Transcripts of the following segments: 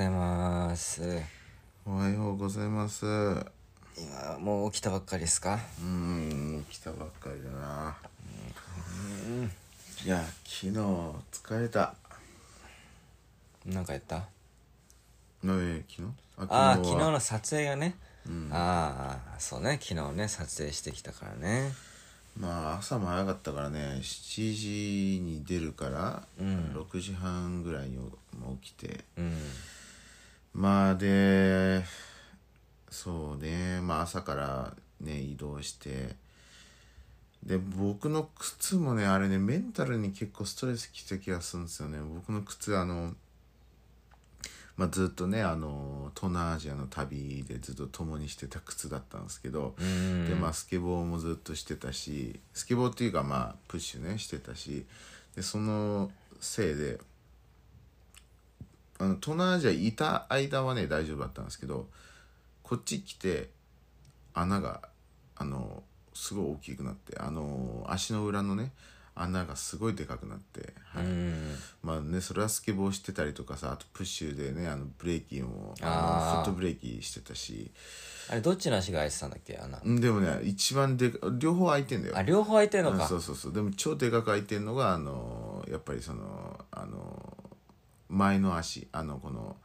ざいます。おはようございます。う今もう起きたばっかりですか？ーん来たばっかりだな、いや昨日疲れた。なんかやった？え昨日？あ昨日の撮影がね、ああそうね。昨日ね撮影してきたからね。まあ朝も早かったからね。7時に出るから、うん。6時半ぐらいにも起きて。うんまあでそうね。まあ朝からね移動して。で僕の靴もねあれねメンタルに結構ストレスきた気がするんですよね。僕の靴あのまあずっとねあの東南アジアの旅でずっと共にしてた靴だったんですけど、うんでまあスケボーもずっとしてたしスケボーっていうかまあプッシュねしてたしでそのせいであの東南アジアいた間はね大丈夫だったんですけどこっち来て穴があのすごい大きくなってあの足の裏のね穴がすごいでかくなって、はい。うん。まあねそれはスケボーしてたりとかさあとプッシュでねあのブレーキもフットブレーキしてたし。あれどっちの足が開いてたんだっけ穴？うんでもね一番でか両方開いてんだよ。あ両方開いてんのか。うんそうそうそう。でも超でかく開いてんのがあのやっぱりそのあの前の足あのこの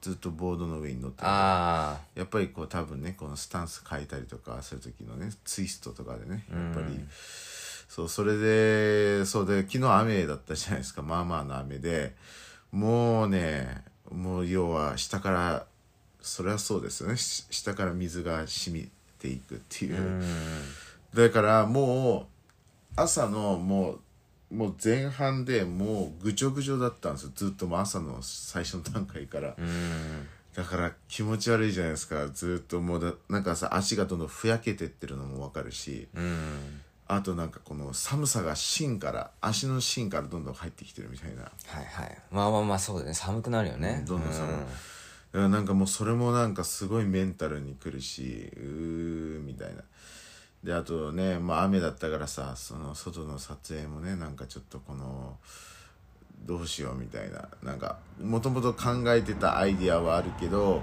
ずっとボードの上に乗ってる。あやっぱりこう多分ねこのスタンス変えたりとかそういう時のねツイストとかでねやっぱり、そうそれでそうで昨日雨だったじゃないですか。まあまあの雨で。もうねもう要は下からそれはそうですよね。し下から水が染みていくっていう、あうん。だからもう朝のもうもう前半でもうぐちょぐちょだったんですよ。ずっともう朝の最初の段階から、うんだから気持ち悪いじゃないですか。ずっともうだなんかさ足がどんどんふやけてってるのも分かるし。うんあとなんかこの寒さが芯から足の芯からどんどん入ってきてるみたいな。はいはい。まあまあまあそうだね。寒くなるよね。どんどん寒いうん。だからなんかもうそれもなんかすごいメンタルにくるしうーみたいなであとねまあ雨だったからさその外の撮影もねなんかちょっとこのどうしようみたいななんかもともと考えてたアイディアはあるけど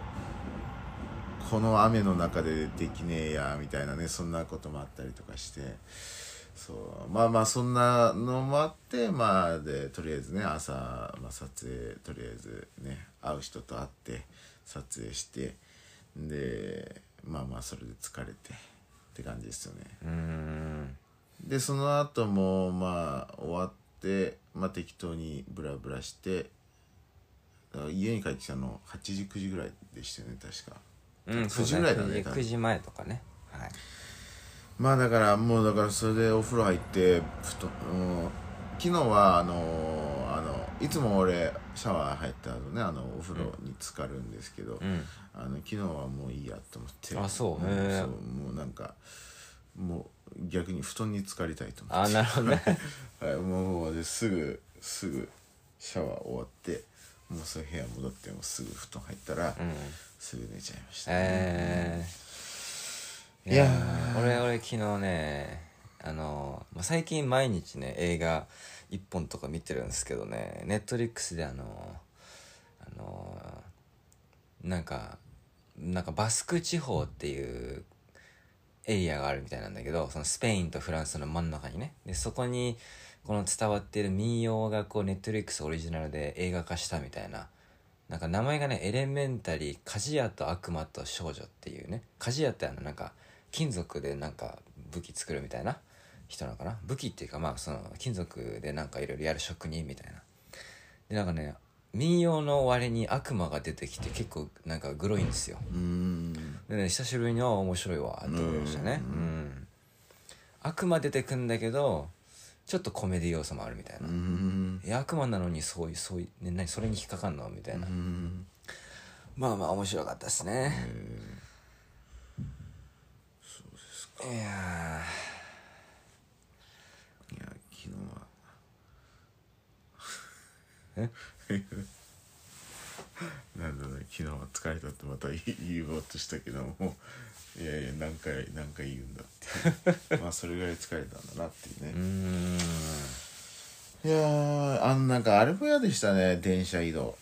この雨の中でできねえやみたいなねそんなこともあったりとかしてそうまあまあそんなのもあってまあでとりあえずね朝、まあ、撮影とりあえずね会う人と会って撮影してでまあまあそれで疲れて。って感じですよね。うん。でその後もまあ終わって、まあ、適当にブラブラして家に帰ってきたの8時9時ぐらいでしたよね確か。うん9時ぐらいだね多分。9時前とかね。はい。まあだからもうだからそれでお風呂入ってふと、うん、昨日はあのあのいつも俺シャワー入った後ねあのお風呂に浸かるんですけど、うんあの昨日はもういいやと思って。あそうんへえそうもうなんかもう逆に布団に浸かりたいと思って。あなるほどね。はい、もうですぐすぐシャワー終わってもうそういう部屋戻ってもうすぐ布団入ったら、うん。すぐ寝ちゃいました、えー、いやー俺俺昨日ねあの、まあ、最近毎日ね映画一本とか見てるんですけどねネットリックスであのあのなんかなんかバスク地方っていうエリアがあるみたいなんだけどそのスペインとフランスの真ん中にね。でそこにこの伝わってる民謡がこうネットリックスオリジナルで映画化したみたいななんか名前がねエレメンタリー鍛冶屋と悪魔と少女っていうね。鍛冶屋ってあのなんか金属でなんか武器作るみたいな人なのかな。武器っていうかまあその金属でなんかいろいろやる職人みたいな。でなんかね民謡の終わりに悪魔が出てきて結構なんかグロいんですよ。でね久しぶりにあ面白いわって思いましたね。うん。悪魔出てくんだけどちょっとコメディ要素もあるみたいな。うーんえ悪魔なのにそういうそういう、ね、何それに引っかかんのみたいな、まあまあ面白かったですね、いやいや昨日は。え？なんだろうね。昨日は疲れたってまた言おうとしたけどもいやいや何回何回言うんだって。まあそれぐらい疲れたんだなっていうね。ーうーん。いやーあのなんかあれも嫌でしたね。電車移動。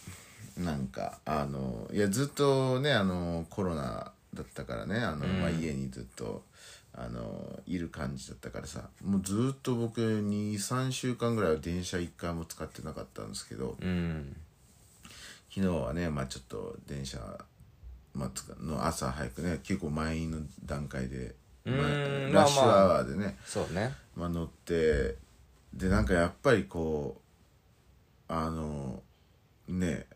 うなんかあのいやずっとねあのコロナだったからね。あの、まあ、家にずっとあのいる感じだったからさもうずっと僕23週間ぐらいは電車1回も使ってなかったんですけどうん。昨日はねまあちょっと電車、まあ、つかの朝早くね結構満員の段階で、まあうんラッシュまあまあアワーでね、そうね。まあ、乗ってでなんかやっぱりこうあのね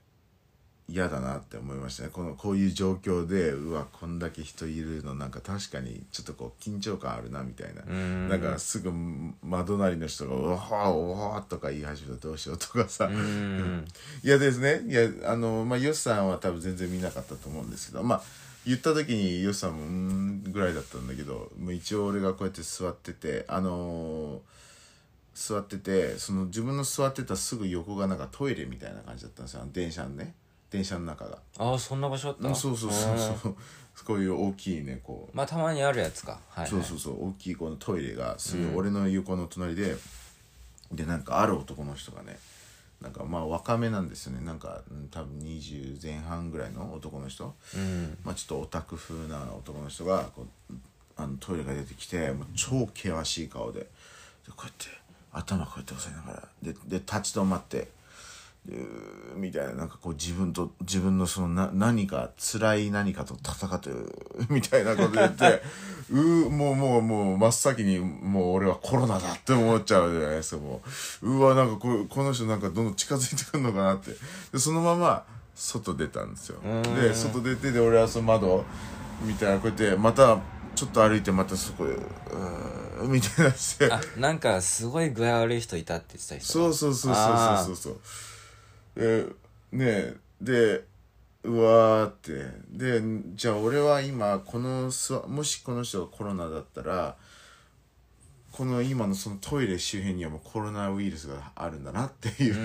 嫌だなって思いましたね。このこういう状況でうわこんだけ人いるのなんか確かにちょっとこう緊張感あるなみたいな。うん。なんかすぐ真隣の人が「うわーおわー」とか言い始めたらどうしようとかさ。うん。いやですね。いやあのまあヨシさんは多分全然見なかったと思うんですけど。まあ言った時にヨシさんもうーんぐらいだったんだけどもう一応俺がこうやって座っててあのー座っててその自分の座ってたすぐ横がなんかトイレみたいな感じだったんですよ。電車のね電車の中が。ああそんな場所あった？そうそうそうう。んそうこういう大きいねこう。まあたまにあるやつか。はい、はい、そうそうそう大きいこのトイレがすぐ俺の横の隣で、でなんかある男の人がねなんかまあ若めなんですよね。なんかうん多分20前半ぐらいの男の人、うん。まあちょっとオタク風な男の人がこうあのトイレが出てきてもう超険しい顔で。でこうやって頭こうやって押さえながら。でで立ち止まってみたいななんかこう自分と自分のそのな何か辛い何かと戦ってる みたいなこと言って うーもうもうもう真っ先にもう俺はコロナだって思っちゃうじゃないですかもう。うわなんかここの人なんかどんどん近づいてくるのかなって。でそのまま外出たんですよ。で外出てで俺はその窓みたいなこうやってまたちょっと歩いてまたそこへうーみたいなして。あなんかすごい具合悪い人いたって言ってた人そうそうそうそうそうそうそうでねえでうわーって。でじゃあ俺は今このもしこの人がコロナだったらこの今のそのトイレ周辺にはもうコロナウイルスがあるんだなっていう。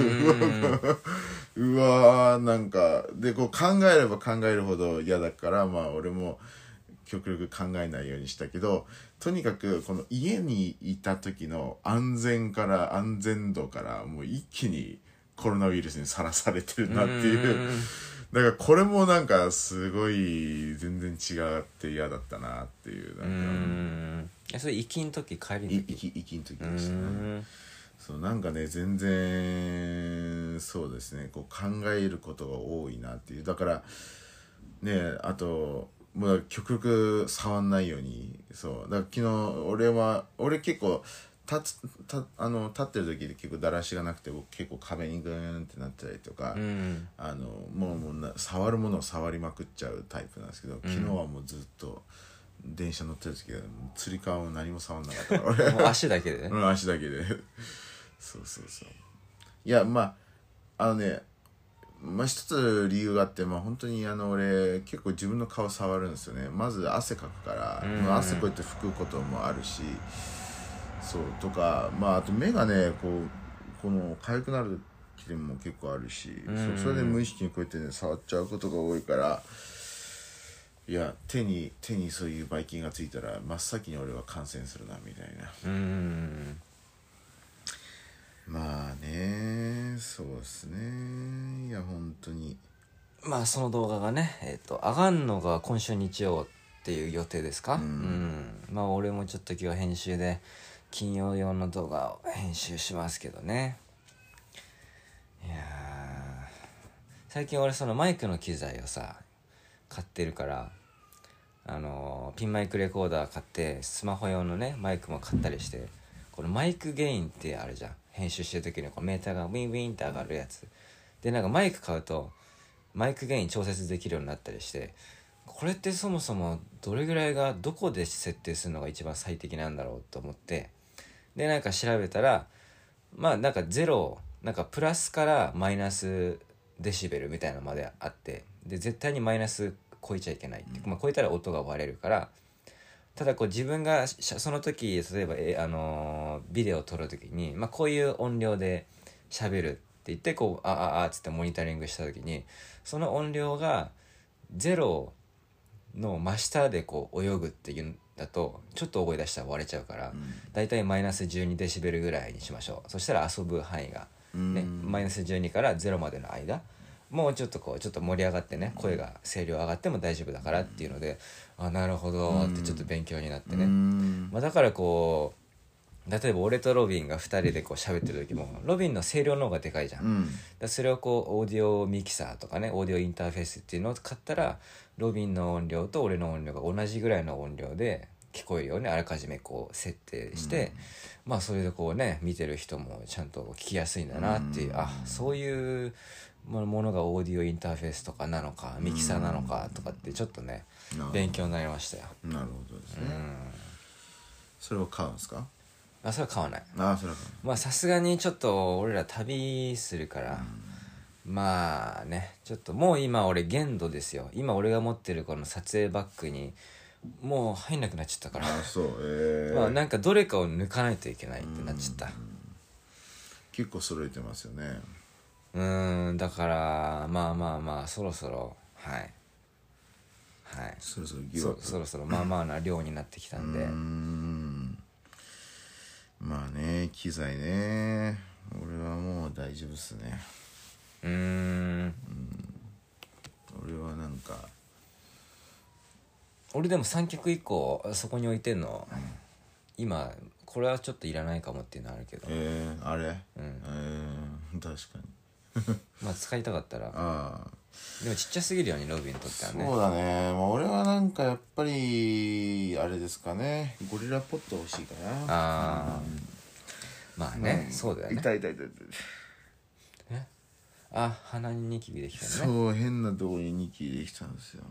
うわーなんかでこう考えれば考えるほど嫌だからまあ俺も極力考えないようにしたけどとにかくこの家にいた時の安全から安全度からもう一気にコロナウイルスにさらされてるなっていう。だからこれもなんかすごい全然違って嫌だったなっていううなんか。それ行きん時帰りいの時？生きん時うでしたね。ん。そうなんかね全然そうですね。こう考えることが多いなっていう。だからねあともう極力触んないように。そう。だから昨日俺は俺結構立つたあの立ってる時で結構だらしがなくて僕結構壁にグーンってなったりとか、うんあのもうもうな触るものを触りまくっちゃうタイプなんですけど昨日はもうずっと電車乗ってる時はつり革を何も触んなかった 足だけでね。うん、足だけで。そうそうそう。いやまああのねまあ一つ理由があってまあ本当にあの俺結構自分の顔触るんですよね。まず汗かくから、うん。まあ汗こうやって拭くこともあるしそうとかまああと目がねこうこの痒くなる時も結構あるし、うん。それで無意識にこうやってね触っちゃうことが多いからいや手に手にそういうばい菌がついたら真っ先に俺は感染するなみたいな。うん。まあねそうですね。いや本当に。まあその動画がねえっ、と上がんのが今週日曜っていう予定ですか？うん、まあ俺もちょっと今日編集で金曜用の動画を編集しますけどね。いや最近俺そのマイクの機材をさ買ってるからあのーピンマイクレコーダー買ってスマホ用のねマイクも買ったりしてこのマイクゲインってあるじゃん。編集してる時にこうメーターがウィンウィンって上がるやつ。でなんかマイク買うとマイクゲイン調節できるようになったりしてこれってそもそもどれぐらいがどこで設定するのが一番最適なんだろうと思ってでなんか調べたらまあなんかゼロなんかプラスからマイナスデシベルみたいなのまであってで絶対にマイナス超えちゃいけないって、まあ、超えたら音が割れるからただこう自分がしその時例えば、えあのービデオを撮る時に、まあ、こういう音量で喋るって言ってこうあああっつってモニタリングした時にその音量がゼロの真下でこう泳ぐっていうんだとちょっと覚え出したら割れちゃうから、だいたいマイナス12デシベルぐらいにしましょう。そしたら遊ぶ範囲が、ねうん。マイナス12から0までの間もうちょっとこうちょっと盛り上がってね声が声量上がっても大丈夫だからっていうので、あなるほどってちょっと勉強になってね、うん。まあ、だからこう例えば俺とロビンが2人でこう喋ってる時もロビンの声量の方がでかいじゃん、うん。らそれをこうオーディオミキサーとかねオーディオインターフェースっていうのを買ったらロビンの音量と俺の音量が同じぐらいの音量で聞こえるようにあらかじめこう設定して、まあそれでこうね見てる人もちゃんと聞きやすいんだなっていう、うん。あそういうものがオーディオインターフェースとかなのかミキサーなのかとかってちょっとねな勉強になりましたよ。なるほどですね、うん。それを買うんですか？あそれは買わない。ああそれまあさすがにちょっと俺ら旅するから、まあねちょっともう今俺限度ですよ。今俺が持ってるこの撮影バッグにもう入んなくなっちゃったから。うああそうええまあなんかどれかを抜かないといけないってなっちゃった。結構揃えてますよね。うーんだからまあまあまあそろそろはい。はい。そろそろギブアップ。そそろそろまあまあな量になってきたんで。うーん。まあね機材ね。俺はもう大丈夫っすね。うーん。俺はなんか俺でも三脚以降そこに置いてんの今これはちょっといらないかもっていうのあるけど。えー、あれ？うん。えー、確かに。まあ使いたかったら。ああ。でもちっちゃすぎるようにロビンにとってはね。そうだね、まあ、俺はなんかやっぱりあれですかね。ゴリラポット欲しいかな。ああ。まあね、うん。そうだよね。痛い痛い痛いあ鼻にニキビできたね。そう変なとこにニキビできたんですよ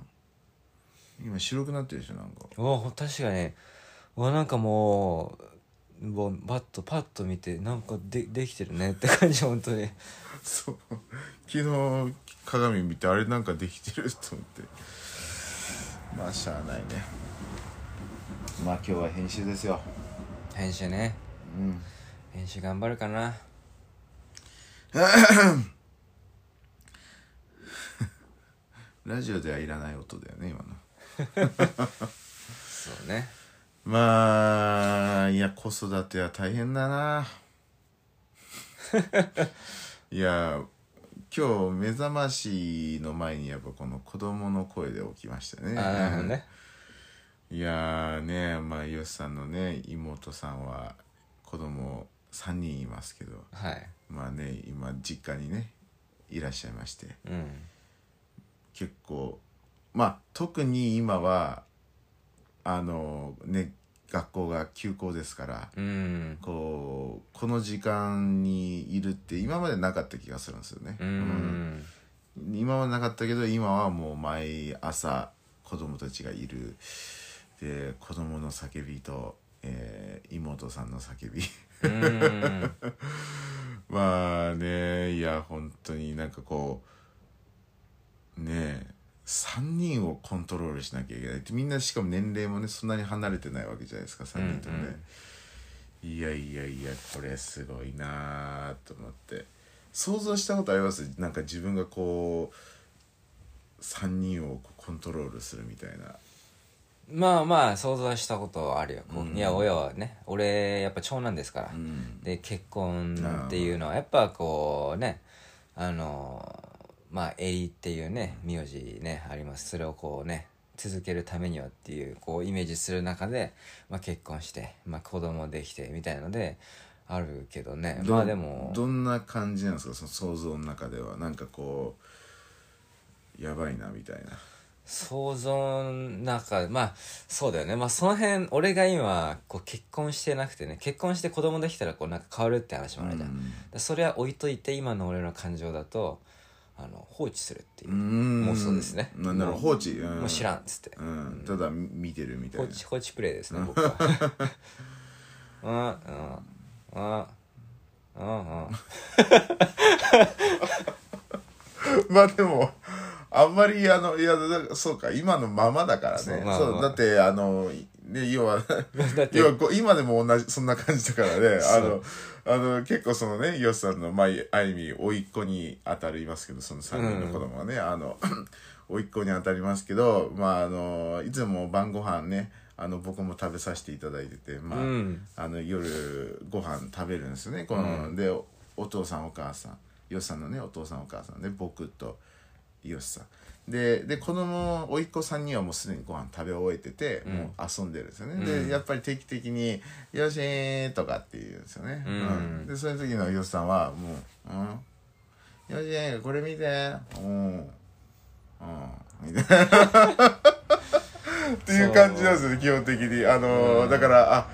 今白くなってるでしょなんか。おお確かに。うわなんかもうもうバッとパッと見てなんかでできてるねって感じ本当に。そう。昨日鏡見てあれなんかできてると思って。まあしゃあないね。まあ今日は編集ですよ。編集ね。うん。編集頑張るかな。ラジオではいらない音だよね今のそうね。まあいや子育ては大変だな。いや今日目覚ましの前にやっぱこの子供の声で起きましたね。ね。いやーねまあよしさんのね妹さんは子供3人いますけど。はい。まあね今実家にねいらっしゃいまして。うん。結構まあ特に今はあのね学校が休校ですからうん。こうこの時間にいるって今までなかった気がするんですよね。うん。うん。今はなかったけど今はもう毎朝子供たちがいる。で子供の叫びと、えー妹さんの叫び。うん。まあねいや本当になんかこうねえ3人をコントロールしなきゃいけない。ってみんなしかも年齢もねそんなに離れてないわけじゃないですか。3人ともね、いやいやいやこれすごいなあと思って。想像したことあります？なんか自分がこう3人をコントロールするみたいな。まあまあ想像したことあるよ、うん。いや親はね俺やっぱ長男ですから、うん。で結婚っていうのはやっぱこうねあのまあエリっていうね名字ねあります。それをこうね続けるためにはっていうこうイメージする中で、まあ、結婚して、まあ、子供できてみたいのであるけどね。どまあでもどんな感じなんですか？その想像の中では。なんかこうやばいなみたいな。想像の中まあそうだよね。まあその辺俺が今こう結婚してなくてね。結婚して子供できたらこうなんか変わるって話もあるじゃん、うん。だそれは置いといて今の俺の感情だとあの放置するっていう。う、ん。もうそうですね。なんだろう放置、うん、もう知らんっつって、うん、ただみ見てるみたいな。放置放置プレイですね僕はうん。うんうんうんうんまあでもあんまりあのいやだそうか今のままだからね。そうう,、そまあ。まあだってあのね要は要は今でも同じそんな感じだからね。あそのあの結構そのねヨシさんのまあある意味甥っ子に当たりますけどその3人の子供はね、あの 甥っ子に当たりますけどまああのいつも晩ご飯ねあの僕も食べさせていただいてて、まあうん。あの夜ご飯食べるんですよねこの、でおお父さんお母さんヨシさんのねお父さんお母さんで僕とよしさんでで子供甥っ子さんにはもうすでにご飯食べ終えてて、もう遊んでるんですよね、うん。でやっぱり定期的に「よしー」とかって言うんですよね、うん。でそういう時のよしさんはもう「うん。よしーこれ見て。うん。うん」みたいな。っていう感じなんですよね基本的に。あのーうん。だからあ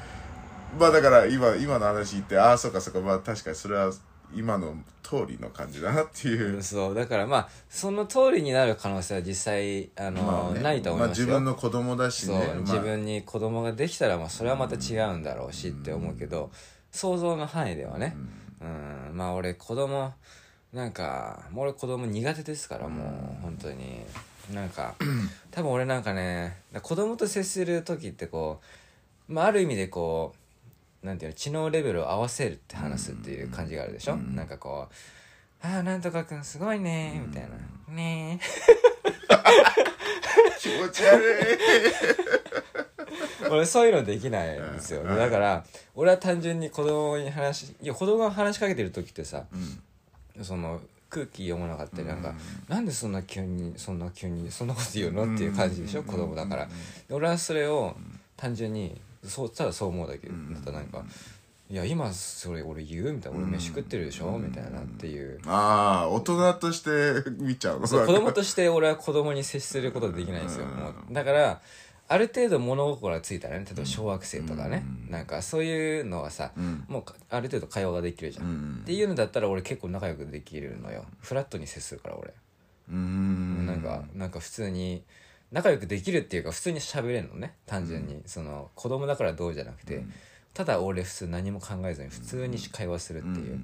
まあだから今今の話言ってああそうかそうか。まあ確かにそれは今の通りの感じだなっていう、そうだからまあその通りになる可能性は実際あの、まあね。ないと思いますよ、まあ、自分の子供だしね、まあ。自分に子供ができたらまあそれはまた違うんだろうしって思うけど、想像の範囲ではね。うん、まあ俺子供なんかもう俺子供苦手ですからもう本当に。なんか多分俺なんかね子供と接する時ってこう、まあ、ある意味でこうなんていうの知能レベルを合わせるって話すっていう感じがあるでしょ、なんかこう「ああなんとかくんすごいね」みたいな「ね 気持ち悪い。俺そういうのできないんですよ、うん。だから俺は単純に子供に話しいや子供が話しかけてる時ってさその空気読まなかったりなんか、なんでそんな急にそんな急にそんなこと言うの？っていう感じでしょ、うん子供だから、で俺はそれを単純にそうただそう思うだけ、んだった。らなんか「いや今それ俺言う?」みたいな「俺飯食ってるでしょ?」みたいなっていう。ああ大人として見ちゃうの。そう子供として俺は子供に接することできないんですよ、だからある程度物心がついたらね例えば小学生とかね、なんかそういうのはさ、うん。もうかある程度会話ができるじゃん、うん。っていうのだったら俺結構仲良くできるのよ。フラットに接するから俺、うん。なんかなんか普通に仲良くできるっていうか普通に喋れるのね。単純に、その子供だからどうじゃなくて、ただ俺普通何も考えずに普通に会話するっていう、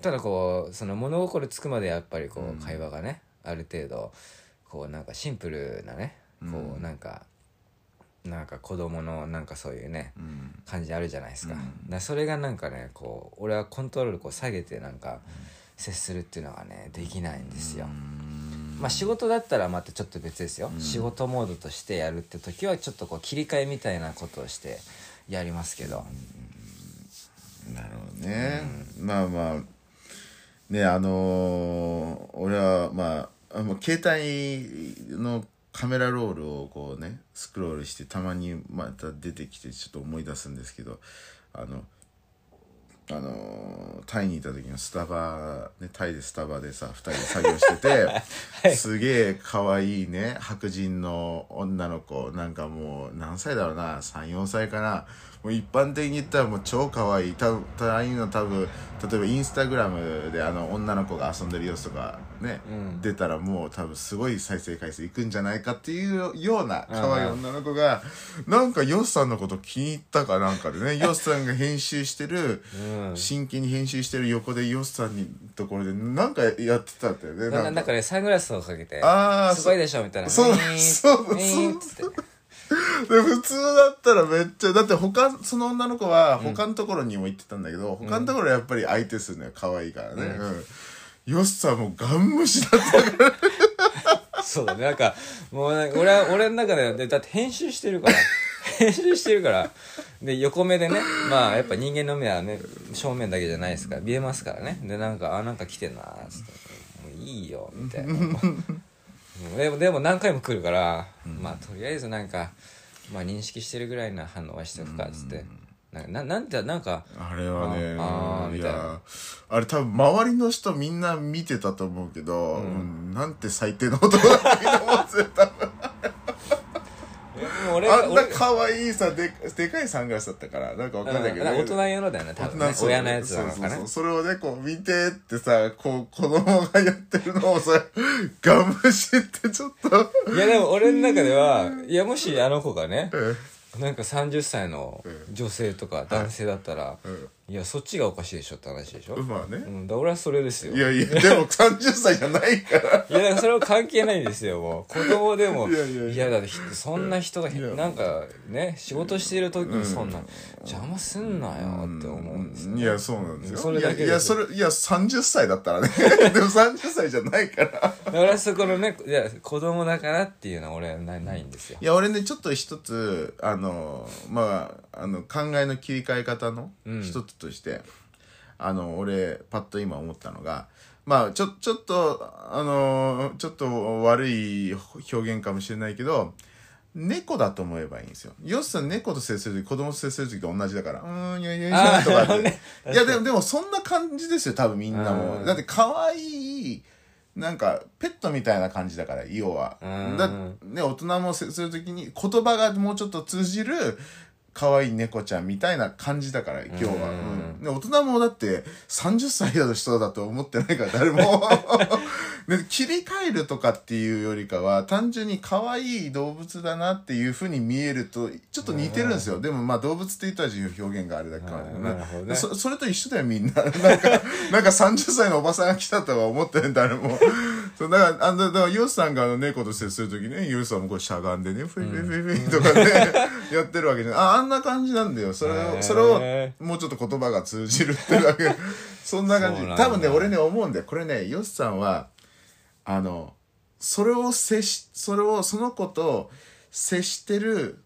ただこうその物心つくまでやっぱりこう会話がね、ある程度こうなんかシンプルなねこうなんか、なんか子供のなんかそういうね、うん。感じあるじゃないですか,、だからそれがなんかねこう俺はコントロールこう下げてなんか接するっていうのがねできないんですよ、まあ仕事だったらまたちょっと別ですよ、仕事モードとしてやるって時はちょっとこう切り替えみたいなことをしてやりますけど、なるほどね、まあまあ。ねあのー俺はまああの携帯のカメラロールをこうねスクロールしてたまにまた出てきてちょっと思い出すんですけどあのあのータイにいた時のスタバ、ね、タイでスタバでさ2人で作業してて、すげえ可愛いね白人の女の子。なんかもう何歳だろうな？34歳かな？もう一般的に言ったらもう超可愛い。多分ああいうの多分例えばインスタグラムであの女の子が遊んでる様子とかね、うん。出たらもう多分すごい再生回数いくんじゃないかっていうような可愛い女の子が、なんかヨスさんのこと気に入ったかなんかでね。ヨスさんが編集してる、うん。真剣に編集してる横でヨスさんにところでなんかやってたんだよね。ななんか。ねサングラスをかけてあーすごいでしょみたいな。そうそうウィーンっつってで普通だったらめっちゃだって他その女の子は他のところにも行ってたんだけど、他のところはやっぱり相手するのよ可愛いからね、うん。ヨスさんもうガン無視だった。からそうだねなんかもう俺は俺の中でだって編集してるから。編集してるから。で横目でねまあやっぱ人間の目はね正面だけじゃないですから見えますからね。でなんかあなんか来てんなーっつって。もういいよみたいな。うんでもでも何回も来るから、まあとりあえずなんかまあ認識してるぐらいな反応はしておくかっつって、なんかななんてなんかあれはねああーみたいあれ多分周りの人みんな見てたと思うけど、うん。なんて最低な男だって思ってたもう俺があんな可愛いさででかいサングラスだったからなんかわかんないけど、うん大人用のだよね多分ね。そう親のやつなのかなそうそう。そうそれをねこう見てってさこう子供がやってるのをさ ガン無視ってちょっと。いやでも俺の中では、いやもしあの子がね、えなんか30歳の女性とか男性だったら、いやそっちがおかしいでしょって話でしょ、まあね、うん、だから俺はそれですよ。いやいやでも30歳じゃないから。いや、だからそれは関係ないんですよ、もう。子供でも。いやいやいや。だってひ、そんな人が、や。なんかね、仕事してる時にそんな、邪魔すんなよって思うんですよ、いやそうなんですよ。それだけいやいやそれいや30歳だったらね。でも30歳じゃないから。だからそこのね、いや、子供だからっていうのは俺はないないんですよ。い。や俺ねちょっと一つあのまああの考えの切り替え方のうん。一つとして、あの俺パッと今思ったのがまあちょちょっとあのちょっと悪い表現かもしれないけど猫だと思えばいいんですよ。よっさん猫と接する時子供と接する時と同じだから、うーん、いやいやいや、とかって。ねいや、でも、でもそんな感じですよ、多分みんなも。うんだって可愛い、なんか、ペットみたいな感じだから、要は。うんだね、大人も接する時に言葉がもうちょっと通じる、可愛い猫ちゃんみたいな感じだから、今日は。うんうんで大人もだって、30歳だと人だと思ってないから、誰も。で切り替えるとかっていうよりかは単純に可愛い動物だなっていうふうに見えるとちょっと似てるんですよ、でもまあ動物って言ったら表現があれだけかなるほどね。そそれと一緒だよみんな。なんかなんか30歳のおばさんが来たとは思ってる誰も そうだからあのだからヨウさんがあの猫と接する時ねヨウさんもこうしゃがんでねフィフィフィフィとかね やってるわけじゃないああんな感じなんだよ。それをそれをもうちょっと言葉が通じるっていうだけ。そんな感じ。多分ね俺ね思うんだよ。これねヨスさんはあのそれを接しそれをその子と接してる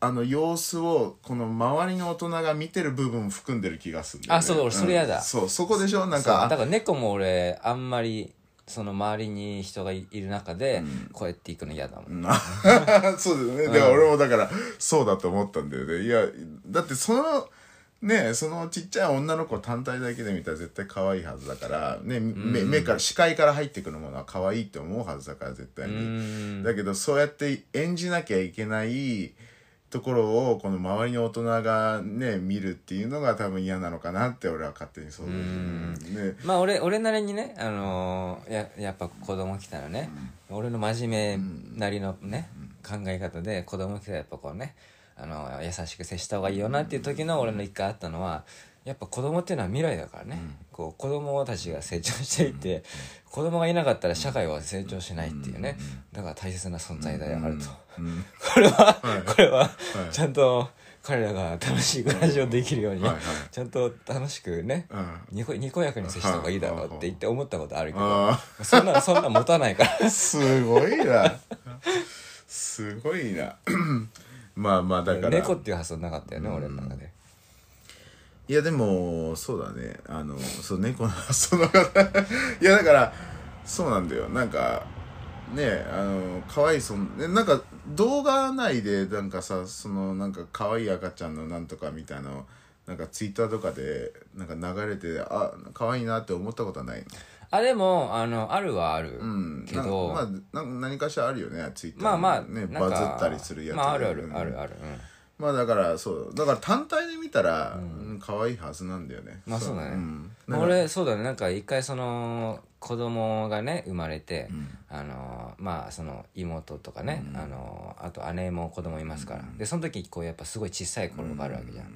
あの様子をこの周りの大人が見てる部分を含んでる気がするんだよね。あそう俺それやだ。んそうそこでしょ？なんそう。かだから猫も俺あんまりその周りに人がいいる中で、こうやって行くの嫌だもん、そうですね。だから俺もだから、そうだと思ったんだよね。いや、だってその、ねそのちっちゃい女の子単体だけで見たら絶対可愛いはずだから、ね、目目から、視界から入ってくるものは可愛いって思うはずだから、絶対うに。んだけど、そうやって演じなきゃいけないところを、この周りの大人がね、見るっていうのが多分嫌なのかなって俺は勝手に想像してる。ね。まあ俺俺なりにね、あのーややっぱ子供来たらね、俺の真面目なりのね、考え方で子供来たらやっぱこうね、あの優しく接した方がいいよなっていう時の俺の一回あったのはやっぱ子供っていうのは未来だからね、こう子供たちが成長していって、子供がいなかったら社会は成長しないっていうね、だから大切な存在であると、うん。これは、はい。これは、い。ちゃんと彼らが楽しい暮らしをできるように、はい。はい。ちゃんと楽しくね、うん。にこにこやかに接した方がいいだろうって言って思ったことあるけどあそんなそんな持たないから。すごいな。すごいな。まあまあだから。猫っていう発想なかったよね俺の中でいやでも、そうだね。あの、そう、猫の発想の方。いやだから、そうなんだよ。なんか、ねあの、可愛いそん、ねなんか動画内でなんかさ、そのなんか可愛い赤ちゃんのなんとかみたいなの、なんかツイッターとかでなんか流れて、あ、可愛いなって思ったことはないの？あでもあのあるはあるうん。けど、なまあ、な何かしらあるよね、ツイッターまあまあね、なんかバズったりするやつ、まああるあるうん。あるある、まあだからそう。だから単体で見たら、うん、可愛いはずなんだよね。まあそうだね。ん、う。ん、俺そうだね。なんか一回その子供がね生まれて、あのまあその妹とかね、あのあと姉も子供いますから、でその時こうやっぱすごい小さい頃があるわけじゃん、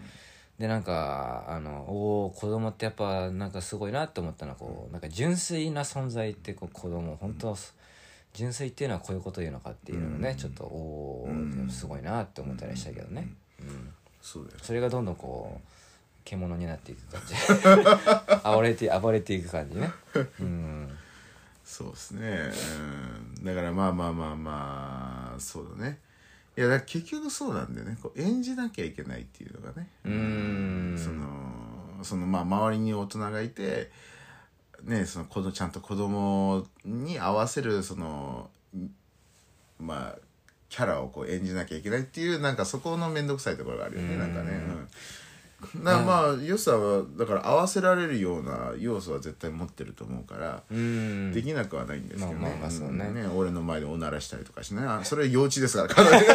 でなんかあのおお子供ってやっぱなんかすごいなって思ったのはこうなんか純粋な存在ってこう子供本当純粋っていうのはこういうこと言うのかっていうのをね、ちょっとおおすごいなって思ったりしたけどね、うん。そうだよそれがどんどんこう獣になっていく感じ。暴れて暴れていく感じね。うん。そうですね、うん、だからまあまあまあまあそうだねいや結局そうなんだよね。こう演じなきゃいけないっていうのがね。うーん。そのそのまあ周りに大人がいてねその子供ちゃんと子供に合わせるそのまあキャラをこう演じなきゃいけないっていうなんかそこの面倒くさいところがあるよね。なんかね。うんなまあ良さはだから合わせられるような要素は絶対持ってると思うから、うん。できなくはないんですけどね,、まあまあまあそうね。ん俺の前でおならしたりとかしねあそれ幼稚ですからかなり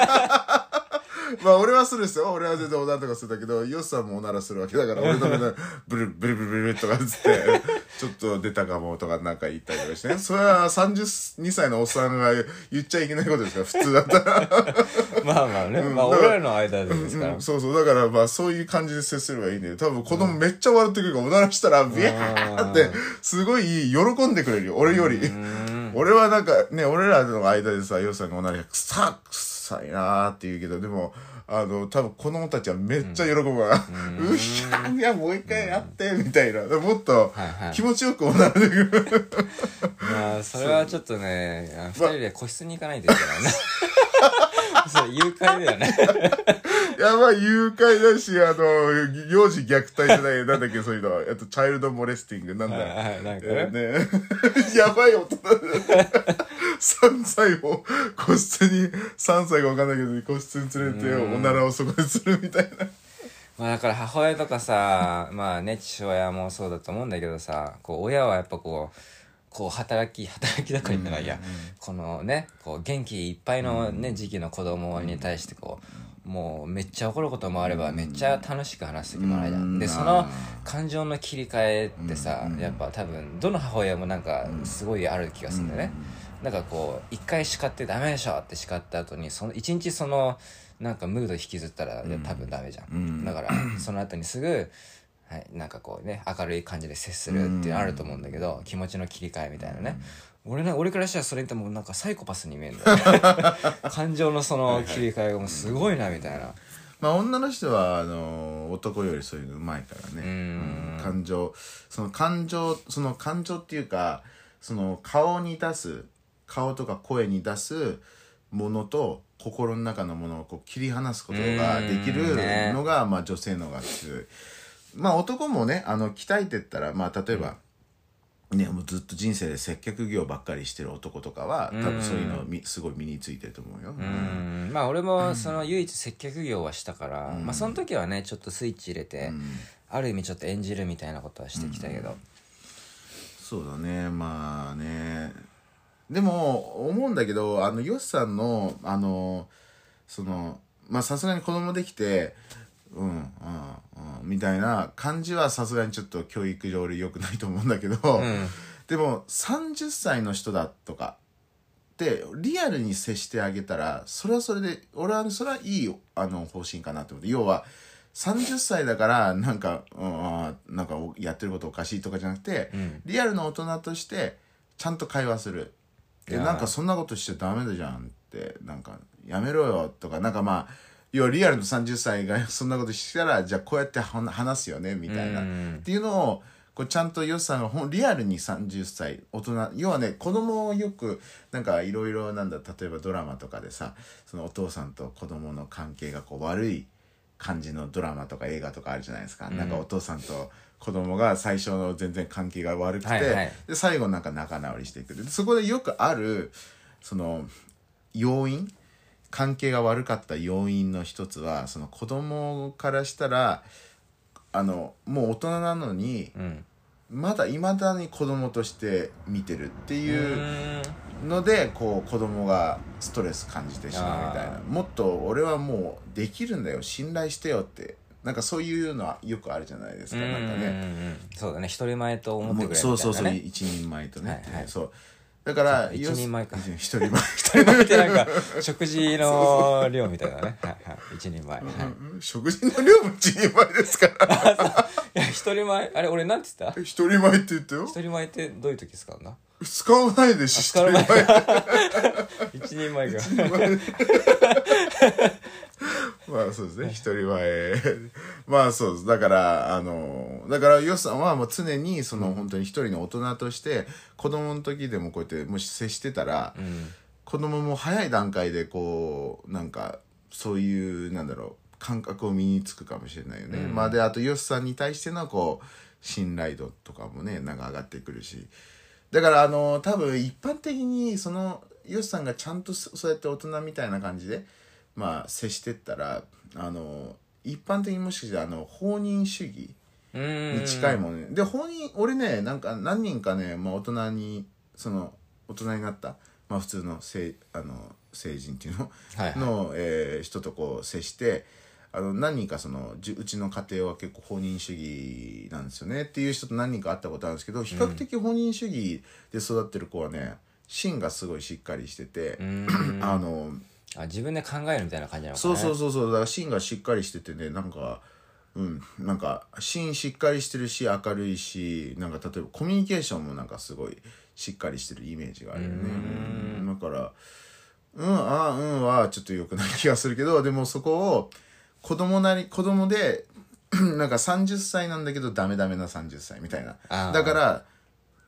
まあ俺はするですよ。俺は全然おならとかするんだけどヨスさんもおならするわけだから俺の目でブルブルブルブルとかつってちょっと出たかもとかなんか言ったりとかして。ね それは32歳のおっさんが言っちゃいけないことですか？ら普通だったら。まあまあね、まあ俺らの間でですから、うんそうそう。だからまあそういう感じで接すればいいんだよ。多分子供めっちゃ笑ってくるからおならしたらビャーってすごい喜んでくれるよ。俺より。俺はなんかね俺らの間でさヨウさんがおならくさくさいなーって言うけどでもあの多分子供たちはめっちゃ喜ぶから「うひゃいやもう一回やって」みたいな。もっと気持ちよくおなる。まあそれはちょっとねあ二人で個室に行かないといけないな それ誘拐だよねいやばい、誘拐だし、あの、幼児虐待じゃない、なんだっけ、そういうの。あと、チャイルドモレスティング、なんだ。はいはいなんかねえーね やばい大人3歳を個室に、3歳がわかんないけど、個室に連れて、おならをそこでするみたいな。まあだから母親とかさまあね父親もそうだと思うんだけどさこう親はやっぱこうこう働き働きだからいや、このねこう元気いっぱいのね、時期の子供に対してこうもうめっちゃ怒ることもあればめっちゃ楽しく話す時もあるじゃん、うん。でその感情の切り替えってさ、やっぱ多分どの母親もなんかすごいある気がするんだよね、なんかこう一回叱ってダメでしょって叱った後にその一日そのなんかムード引きずったら、多分ダメじゃん。だからその後にすぐはい、なんかこうね明るい感じで接するっていうのあると思うんだけど、気持ちの切り替えみたいなね、俺ね俺からしたらそれってもうなんかサイコパスに見えるんだよね。感情のその切り替えがもうすごいなみたいな。まあ女の人は、あの、男よりそういうのうまいからね。うん。感情、その感情、その感情っていうか、その顔に出す、顔とか声に出すものと、心の中のものをこう切り離すことができるのが、まあ女性の方が強い。まあ男もね、あの、鍛えてったら、まあ例えば、ね、もうずっと人生で接客業ばっかりしてる男とかは、多分そういうのみすごい身についてると思うよ。うん。まあ俺もその唯一接客業はしたから、まあその時はねちょっとスイッチ入れて、ある意味ちょっと演じるみたいなことはしてきたけど、そうだね。まあね。でも思うんだけどあのヨシさんのあのそのまあさすがに子供できてうんうんうん。みたいな感じはさすがにちょっと教育上良くないと思うんだけど、ん。でも30歳の人だとかってリアルに接してあげたらそれはそれで俺はそれはいいあの方針かなと思って。要は30歳だからなんか、うん、なんかやってることおかしいとかじゃなくて、ん。リアルな大人としてちゃんと会話する。でなんかそんなことしちゃダメだじゃんってなんかやめろよとかなんかまあ要はリアルの30歳がそんなことしたらじゃあこうやっては話すよねみたいな、うん。っていうのをこうちゃんとヨシさんがほんリアルに30歳大人要はね子供をよくなんかいろいろなんだ例えばドラマとかでさそのお父さんと子供の関係がこう悪い感じのドラマとか映画とかあるじゃないですか、なんかお父さんと子供が最初の全然関係が悪くて、はいはい。で最後なんか仲直りしていく。でそこでよくあるその要因関係が悪かった要因の一つはその子供からしたらあのもう大人なのにうん。まだいまだに子供として見てるってういうん。のでこう子供がストレス感じてしまうみたいな。あもっと俺はもうできるんだよ。信頼してよって。なんかそういうのはよくあるじゃないですか。なんかね。うんうん。うんそうだね。一人前と思ってくれるみたいな、ね、そうそうそう一人前とね、はいはい。そうだから一人前か。一人前。一人前。ってなんか食事の量みたいなね。はいはい。一人前、はい、食事の量も一人前ですから。いや一人前。あれ俺なんて言った？一人前って言ったよ。一人前ってどういう時使うんだ使わないでし一人前。一人前が まあそうですね一人前。まあそうです。だからあのだからヨシさんはもう常にその本当に一人の大人として子供の時でもこうやってもし接してたら、うん。子供も早い段階でこうなんかそういうなんだろう感覚を身につくかもしれないよね、まあであとヨシさんに対してのこう信頼度とかもねなんか上がってくるし。だからあの多分一般的にそのヨシさんがちゃんとそそうやって大人みたいな感じでまあ接してったらあの一般的にもしかしてあの放任主義うん。に近いもんね、で本人俺ねなんか何人かね、まあ、大人にその大人になった、まあ、普通の成あの成人っていうの,、はいはい。の、えー人とこう接してあの何人かそのうちの家庭は結構放任主義なんですよね。っていう人と何人か会ったことあるんですけど比較的放任主義で育ってる子はね芯がすごいしっかりしてて、うん。あのあ自分で考えるみたいな感じなのかそうねそうそうそう。だから芯がしっかりしててねなんかうんなんか芯しっかりしてるし明るいしなんか例えばコミュニケーションもなんかすごいしっかりしてるイメージがあるよね。うん。だからうんああうんはちょっと良くない気がするけどでもそこを子供なり子供で なんか30歳なんだけどダメダメな30歳みたいな。だから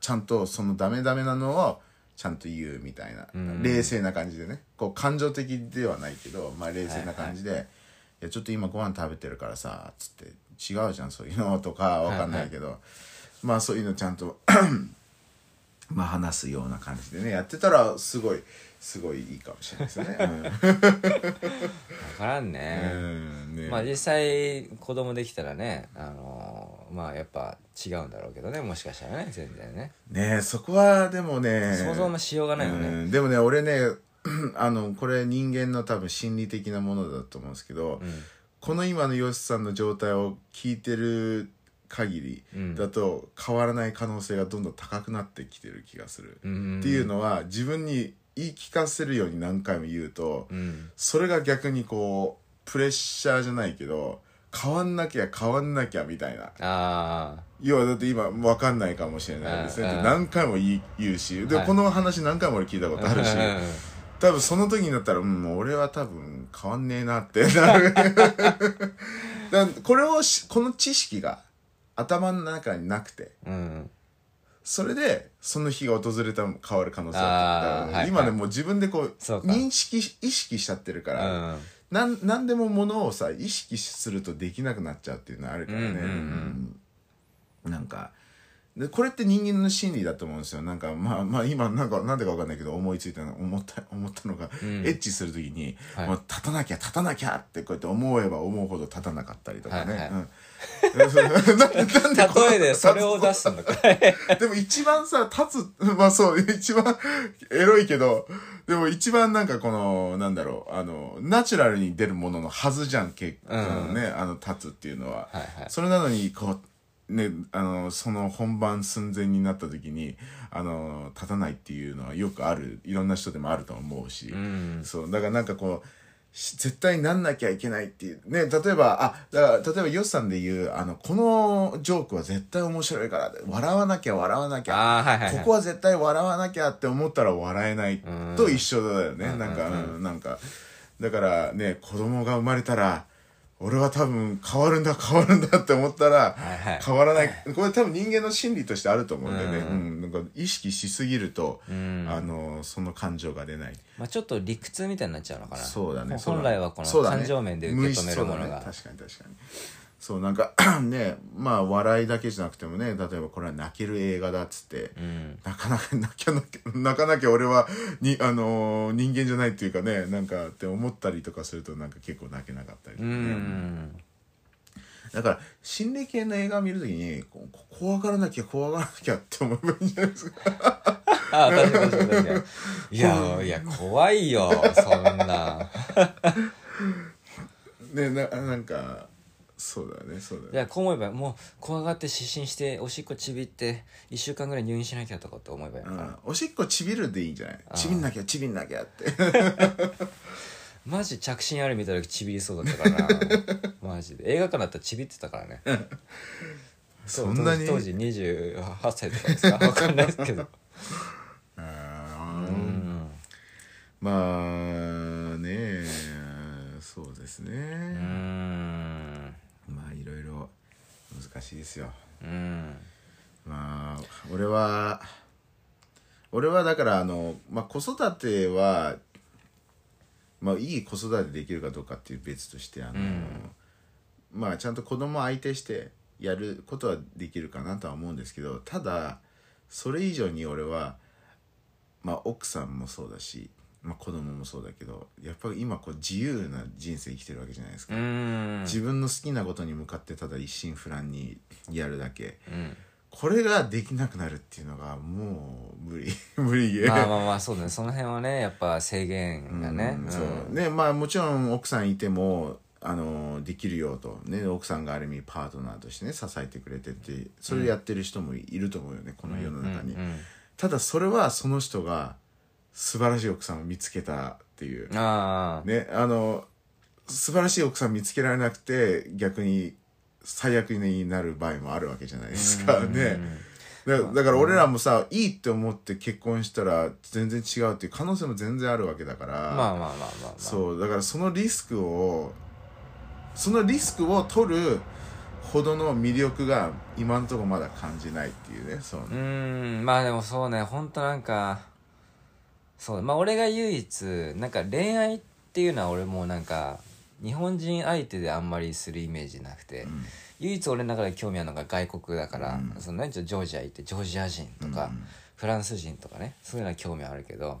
ちゃんとそのダメダメなのをちゃんと言うみたいな、冷静な感じでね。こう感情的ではないけど、まあ、冷静な感じでやちょっと今ご飯食べてるからさ」つって「違うじゃんそういうの」とかわかんないけど、まあそういうのちゃんと まあ話すような感じでねやってたらすごいすごいいいかもしれないですね。分からんうね、んね。まあ実際子供できたらねあのまあやっぱ違うんだろうけどねもしかしたらね全然ね。ねそこはでもね想像もしようがないよね。うんでもね俺ね あのこれ人間の多分心理的なものだと思うんですけど、うん。この今のヨシさんの状態を聞いてる限りうん。だと変わらない可能性がどんどん高くなってきてる気がする、うん。っていうのは自分に言い聞かせるように何回も言うと、うん。それが逆にこうプレッシャーじゃないけど変わんなきゃ変わんなきゃみたいな。あ要はだって今分かんないかもしれないですね。うんって何回も言うし。で、はい。この話何回も俺聞いたことあるし。うん。多分その時になったらうんもう俺は多分変わんねえなって。な るだこれをしこの知識が頭の中になくて。うん。それでその日が訪れたら変わる可能性があるだからねはいはい。もう自分でこう認識し意識しちゃってるから、うんなんなんでもものをさ意識するとできなくなっちゃうっていうのはあるからね、うんうんうん。うん。なんかでこれって人間の心理だと思うんですよ。なんかまあまあ今なんかなんでかわかんないけど思いついたの思った思ったのが、ん。エッチする時に、はい。もう立たなきゃ立たなきゃってこうやって思えば思うほど立たなかったりとかね、はいはい。うん。なんでなんでこの例えでそれを出すのか。でも一番さ、立つ、まあそう、一番エロいけど、でも一番なんかこの、なんだろう、あの、ナチュラルに出るもののはずじゃん、結構うん。ね、あの、立つっていうのは。はいはい。それなのに、こう、ね、あの、その本番寸前になった時に、あの、立たないっていうのはよくある、いろんな人でもあると思うし、うんそう、だからなんかこう、し絶対なんなきゃいけないっていう。ね、例えば、あ、だから、例えば、ヨシさんで言う、あの、このジョークは絶対面白いから、笑わなきゃ笑わなきゃ。はいはいはいここは絶対笑わなきゃって思ったら笑えないと一緒だよね。うんなんか、うんうんなんか、だからね、子供が生まれたら、俺は多分変わるんだ変わるんだって思ったら変わらない、これ多分人間の心理としてあると思うんだよね、ううんん。なんか意識しすぎると、ん。あのその感情が出ない。まあちょっと理屈みたいになっちゃうのかな。そうだね。本来はこの感情面で受け止めるものが。識そうだね。確かに確かにそうなんか ねまあ笑いだけじゃなくてもね例えばこれは泣ける映画だっつって、うん。泣かなきゃ 泣きゃ泣きゃ泣かなきゃ俺はに、あのー人間じゃないっていうかねなんかって思ったりとかするとなんか結構泣けなかったりとうかね、ん。だから心霊系の映画を見るときに怖がらなきゃ怖がらなきゃって思えばいいんじゃないですか。ああ確かに確かに確かに。いやいや怖いよそんな。ねななんかそうだねそうだね。いやこう思えばもう怖がって失神しておしっこちびって1週間ぐらい入院しなきゃとかって思えばいいのかな、うん。おしっこちびるでいいんじゃない？ちびんなきゃちびんなきゃって。マジ着信ある見た時ちびりそうだったからな マジで。映画館だったらちびってたからね。そんなに？当時当時28歳とかですか？分かんないですけど。うん。まあねそうですね、うん難しいですよ。うん。まあ俺は俺はだからあの、まあ、子育てはまあいい子育てできるかどうかっていう別としてあの、うん。まあちゃんと子供相手してやることはできるかなとは思うんですけどただそれ以上に俺はまあ奥さんもそうだし、まあ、子供もそうだけどやっぱり今こう自由な人生生きてるわけじゃないですか、うん。自分の好きなことに向かってただ一心不乱にやるだけ。うん。これができなくなるっていうのがもう無理。無理。ゲーまあまあまあそうだね。その辺はねやっぱ制限がね、うんそう。ねまあもちろん奥さんいてもあのできるよと、ね、奥さんがある意味パートナーとしてね支えてくれてってそれやってる人もいると思うよね、この世の中に、うん。うん。ただそれはその人が素晴らしい奥さんを見つけたっていう。ああねあの素晴らしい奥さん見つけられなくて逆に最悪になる場合もあるわけじゃないですか。ね。だだから俺らもさ、いいって思って結婚したら全然違うっていう可能性も全然あるわけだから、まあまあまあまあまあ。そうだからそのリスクをそのリスクを取るほどの魅力が今のところまだ感じないっていうねそううーんまあでもそうねほんとなんかそうまあ俺が唯一なんか恋愛っていうのは俺もうなんか日本人相手であんまりするイメージなくて、唯一俺の中で興味あるのが外国だから、その何ジョージア行ってジョージア人とか、フランス人とかねそういうのは興味あるけど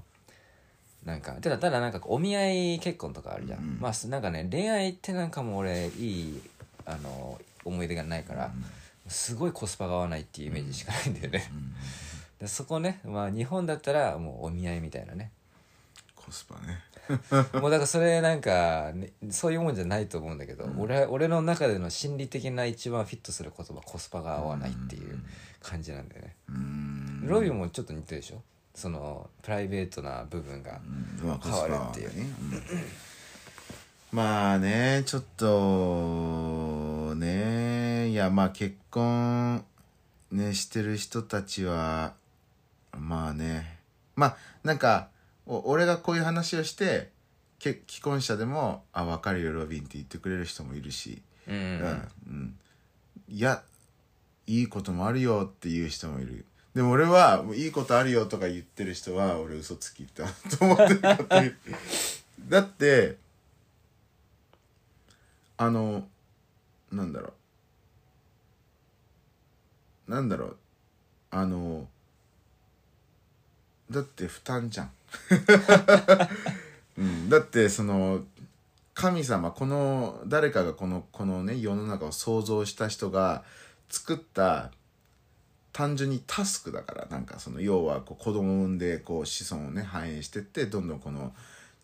なんかただただなんかお見合い結婚とかあるじゃん、まあなんかね恋愛ってなんかもう俺いいあの思い出がないから、すごいコスパが合わないっていうイメージしかないんだよね、でそこねまあ日本だったらもうお見合いみたいなね。コスパね。もうだからそれなんか、ね、そういうもんじゃないと思うんだけど、俺俺の中での心理的な一番フィットする言葉コスパが合わないっていう感じなんだよね、うん。ロビーもちょっと似てるでしょ？そのプライベートな部分がまあ変わるっていう。うん。まあねちょっとねいやまあ結婚ねしてる人たちはまあね。まあなんかお俺がこういう話をしてけ既婚者でも「あ分かるよロビン」って言ってくれる人もいるし、うん、うんうん、いやいいこともあるよっていう人もいる。でも俺はいいことあるよとか言ってる人は俺嘘つきだと思ってる だってあのなんだろう。なんだろう。あのだって負担じゃん、うん、だってその神様この誰かがこのこのね世の中を創造した人が作った単純にタスクだからなんかその要はこう子供を産んでこう子孫をね繁栄してってどんどんこの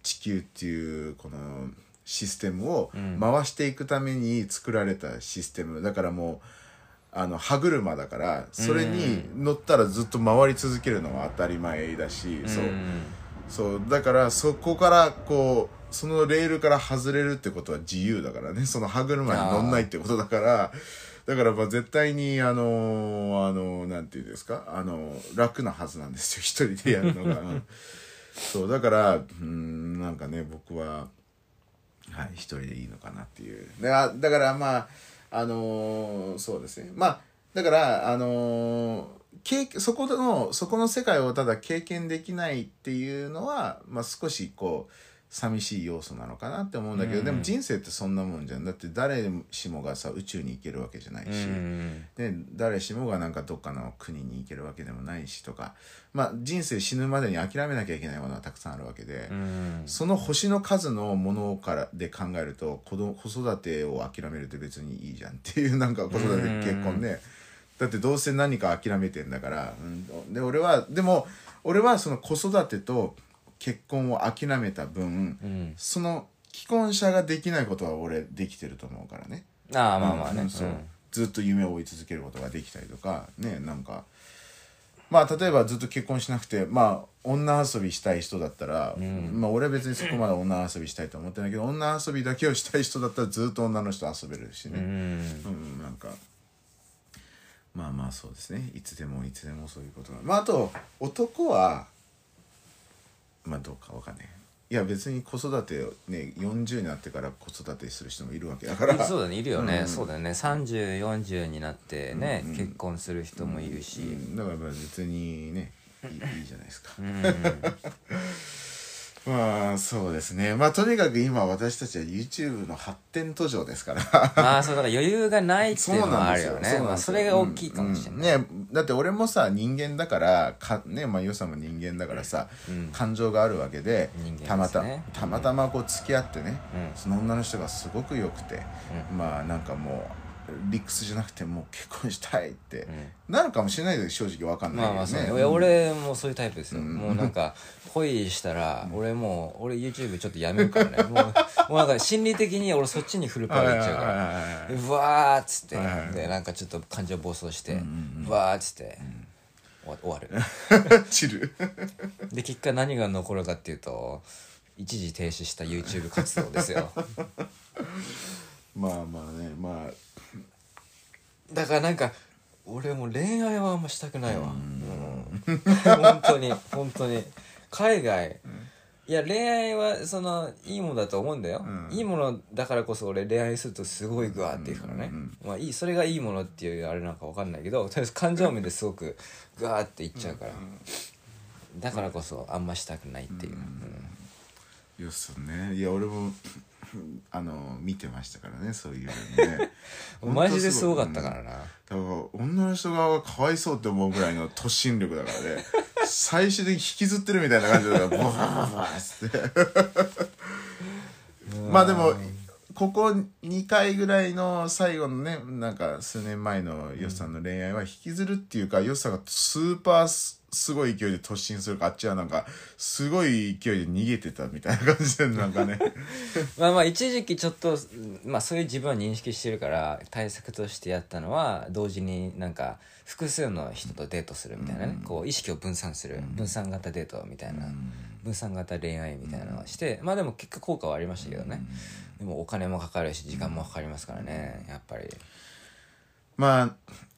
地球っていうこのシステムを回していくために作られたシステム。だからもうあの歯車だからそれに乗ったらずっと回り続けるのは当たり前だし、そう。そう。だからそこからこうそのレールから外れるってことは自由だからね。その歯車に乗んないってことだから。だからまあ絶対にあのあのなんていうんですか？あの楽なはずなんですよ。一人でやるのが、う んそう。だからうんなんかね僕ははい一人でいいのかなっていう。だだからまああのそうですね。まあだからあの経そこのそこの世界をただ経験できないっていうのは、まあ、少しこう寂しい要素なのかなって思うんだけど、うん。でも人生ってそんなもんじゃん。だって誰しもがさ宇宙に行けるわけじゃないし、うん。で誰しもがなんかどっかの国に行けるわけでもないしとか、まあ、人生死ぬまでに諦めなきゃいけないものはたくさんあるわけで、うん。その星の数のものからで考えると子供子育てを諦めるって別にいいじゃんっていうなんか子育て結婚ね。だってどうせ何か諦めてんだから、うん、で俺はでも俺はその子育てと結婚を諦めた分、うん。その既婚者ができないことは俺できてると思うからね。ああまあまあね、うんそう。うん。ずっと夢を追い続けることができたりとかねなんか。まあ例えばずっと結婚しなくてまあ女遊びしたい人だったら、まあ俺は別にそこまで女遊びしたいと思ってないけど女遊びだけをしたい人だったらずっと女の人遊べるしね、うん。うん、なんか。まあまあそうですね。いつでもいつでもそういうことが。まああと男はまあどうかわかんない。いや別に子育てをね40になってから子育てする人もいるわけだから。そうだねいるよね、うん。そうだよね。3040になってね、結婚する人もいるし、うんだからまあ別にねいいいいじゃないですか。うん まあそうですね。まあとにかく今私たちは YouTube の発展途上ですから。まあそうだから余裕がないっていうのはあるよね。そうなんですよ。まあ、それが大きいかもしれない、うん。ねだって俺もさ人間だからかねまあヨさんも人間だからさ、うん。感情があるわけでね。たまたたまたまこう付き合ってね、うん。その女の人がすごく良くて、まあなんかもう理屈じゃなくてもう結婚したいって、なるかもしれないけど正直わかんないね、まあそうね、俺もそういうタイプですよ、うん。もうなんか恋したら俺もう俺 YouTube ちょっとやめるからね もうもうなんか心理的に俺そっちにフルパワーいっちゃうから。うわーっつって、でなんかちょっと感情暴走して、んうわーっつって、終わ終わる。チル。で結果何が残るかっていうと一時停止した YouTube 活動ですよ。まあまあねまあだからなんか俺もう恋愛はあんましたくないわ。うん。本当に本当に。海外。いや恋愛はそのいいものだと思うんだよ、うん。いいものだからこそ俺恋愛するとすごいグワーっていくからね、うんまあいいそれがいいものっていうあれなんか分かんないけどとりあえず感情面ですごくグワーっていっちゃうから、だからこそあんましたくないっていう、うん。よっすね。いや俺もあの見てましたからねそういうのね。マジですごかったからな。だから女の人側がかわいそうって思うぐらいの突進力だからね。最終的に引きずってるみたいな感じだから ボワーボワーって。まあでもここ2回ぐらいの最後のねなんか数年前のヨシさんの恋愛は引きずるっていうかヨシさんがスーパーすすごい勢いで突進するかあっちはなんかすごい勢いで逃げてたみたいな感じでなんかね。まあまあ一時期ちょっとまあそういう自分は認識してるから対策としてやったのは同時になんか複数の人とデートするみたいなね、こう意識を分散する、分散型デートみたいな、分散型恋愛みたいなのをして、まあでも結果効果はありましたけどね、でもお金もかかるし時間もかかりますからねやっぱりまあ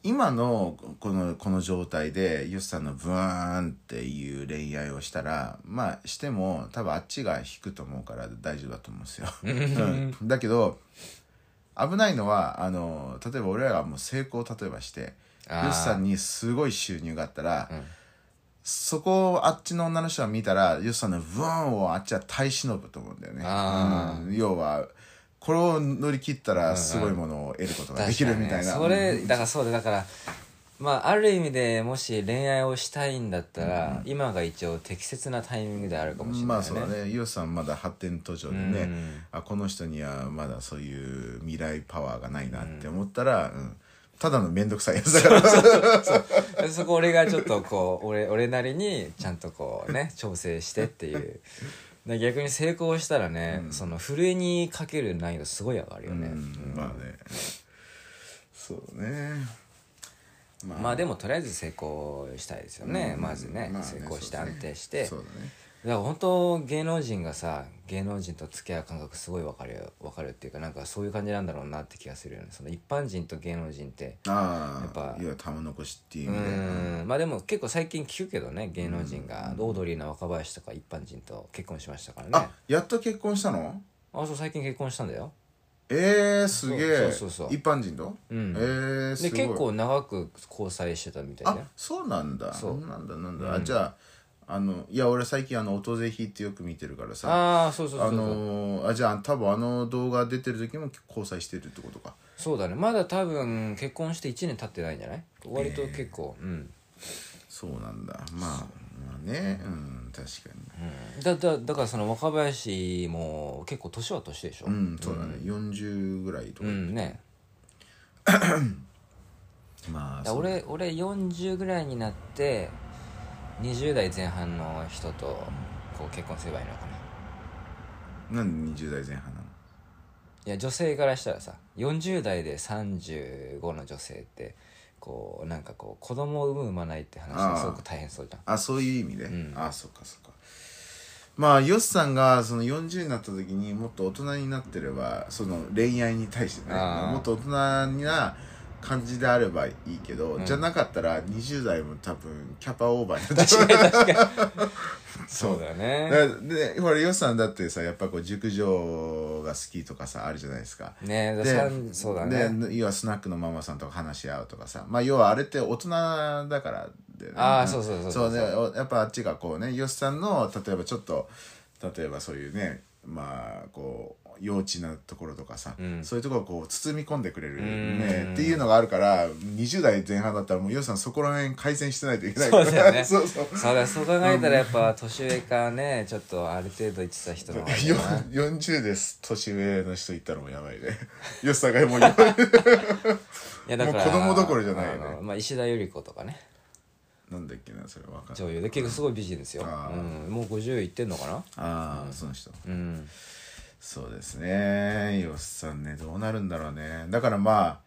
今のこのこの状態でヨシさんのブーンっていう恋愛をしたらまあしても多分あっちが引くと思うから大丈夫だと思うんですよ、うん。だけど危ないのはあの例えば俺らがもう成功例えばしてあー。ヨシさんにすごい収入があったら、そこをあっちの女の人が見たらヨシさんのブーンをあっちは耐え忍ぶと思うんだよね、あうん。要はこれを乗り切ったらすごいものを得ることができるみたいな、それだからそうでだからまあある意味でもし恋愛をしたいんだったら、今が一応適切なタイミングであるかもしれないまあそうだね。イオさんまだ発展途上でね、うん。あこの人にはまだそういう未来パワーがないなって思ったら、うん。ただの面倒くさいやつだから。そこ俺がちょっとこう俺俺なりにちゃんとこうね調整してっていうで逆に成功したらね、その震えにかける難易度すごい上がるよね、うん。まあね。そうね。ままあでもとりあえず成功したいですよね、うん。まずね,、まあ成功して安定して。そうだねだから本当芸能人がさ芸能人と付き合う感覚すごい分かるよ分かるっていうかなんかそういう感じなんだろうなって気がするよね。その一般人と芸能人ってああやっぱいわ玉残しっていううん。まあでも結構最近聞くけどね芸能人が。オードリーの若林とか一般人と結婚しましたからね。あやっと結婚したの？あそう最近結婚したんだよ。えー、すげえ。一般人と、うん。えー、すでごい。結構長く交際してたみたいあだよ。そうなんだ。そう。なんだなんだ、あじゃああのいや俺最近あの「オトゼヒ」ってよく見てるからさ。ああそうそうそうあのーあじゃあ多分あの動画出てる時も交際してるってことか。そうだね。まだ多分結婚して1年経ってないんじゃない？割と結構、うん。そうなんだ。まあまあね。うん確かうん。だだだからその若林も結構年は年でしょ？にうんそうだね、40ぐらいとか、うんね。まあ俺俺40ぐらいになって20代前半の人とこう結婚すればいいのかな。なんで20代前半なの？いや女性からしたらさ40代で35の女性ってこうなんかこう子供を産む産まないって話がすごく大変そうじゃん。あそういう意味で、ん。あそっかそっか。まあヨスさんがその40になった時にもっと大人になってればその恋愛に対してねもっと大人な感じであればいいけど、じゃなかったら20代も多分キャパオーバーになっちゃう。そうだよね。ででほらヨスさんだってさやっぱこう熟女が好きとかさあるじゃないですか。ねでさんそうだね。で要はスナックのママさんとか話し合うとかさまあ要はあれって大人だからで、ね、ああそうそうそうそうそう。やっぱあっちがこうねヨシさんの例えばちょっと例えばそういうねまあこう幼稚なところとかさ、ん。そういうところをこう包み込んでくれるん。ねっていうのがあるから20代前半だったらもうヨシさんそこら辺改善してないといけないから。そうだよね。そうそう。そうだそう考えたらやっぱ年上かねちょっとある程度言ってた人の方が。いいよかな40です年上の人言ったらもうやばいね。ヨシさんがもうよいやだからもう子供どころじゃないよねまあ、石田ゆり子とかね。なんだっけなそれわかんない。女優で結構すごい美人ですよ、うん、もう50いってんのかな？ああ、その人。うんそうですね。よっさんねどうなるんだろうね。だからまあ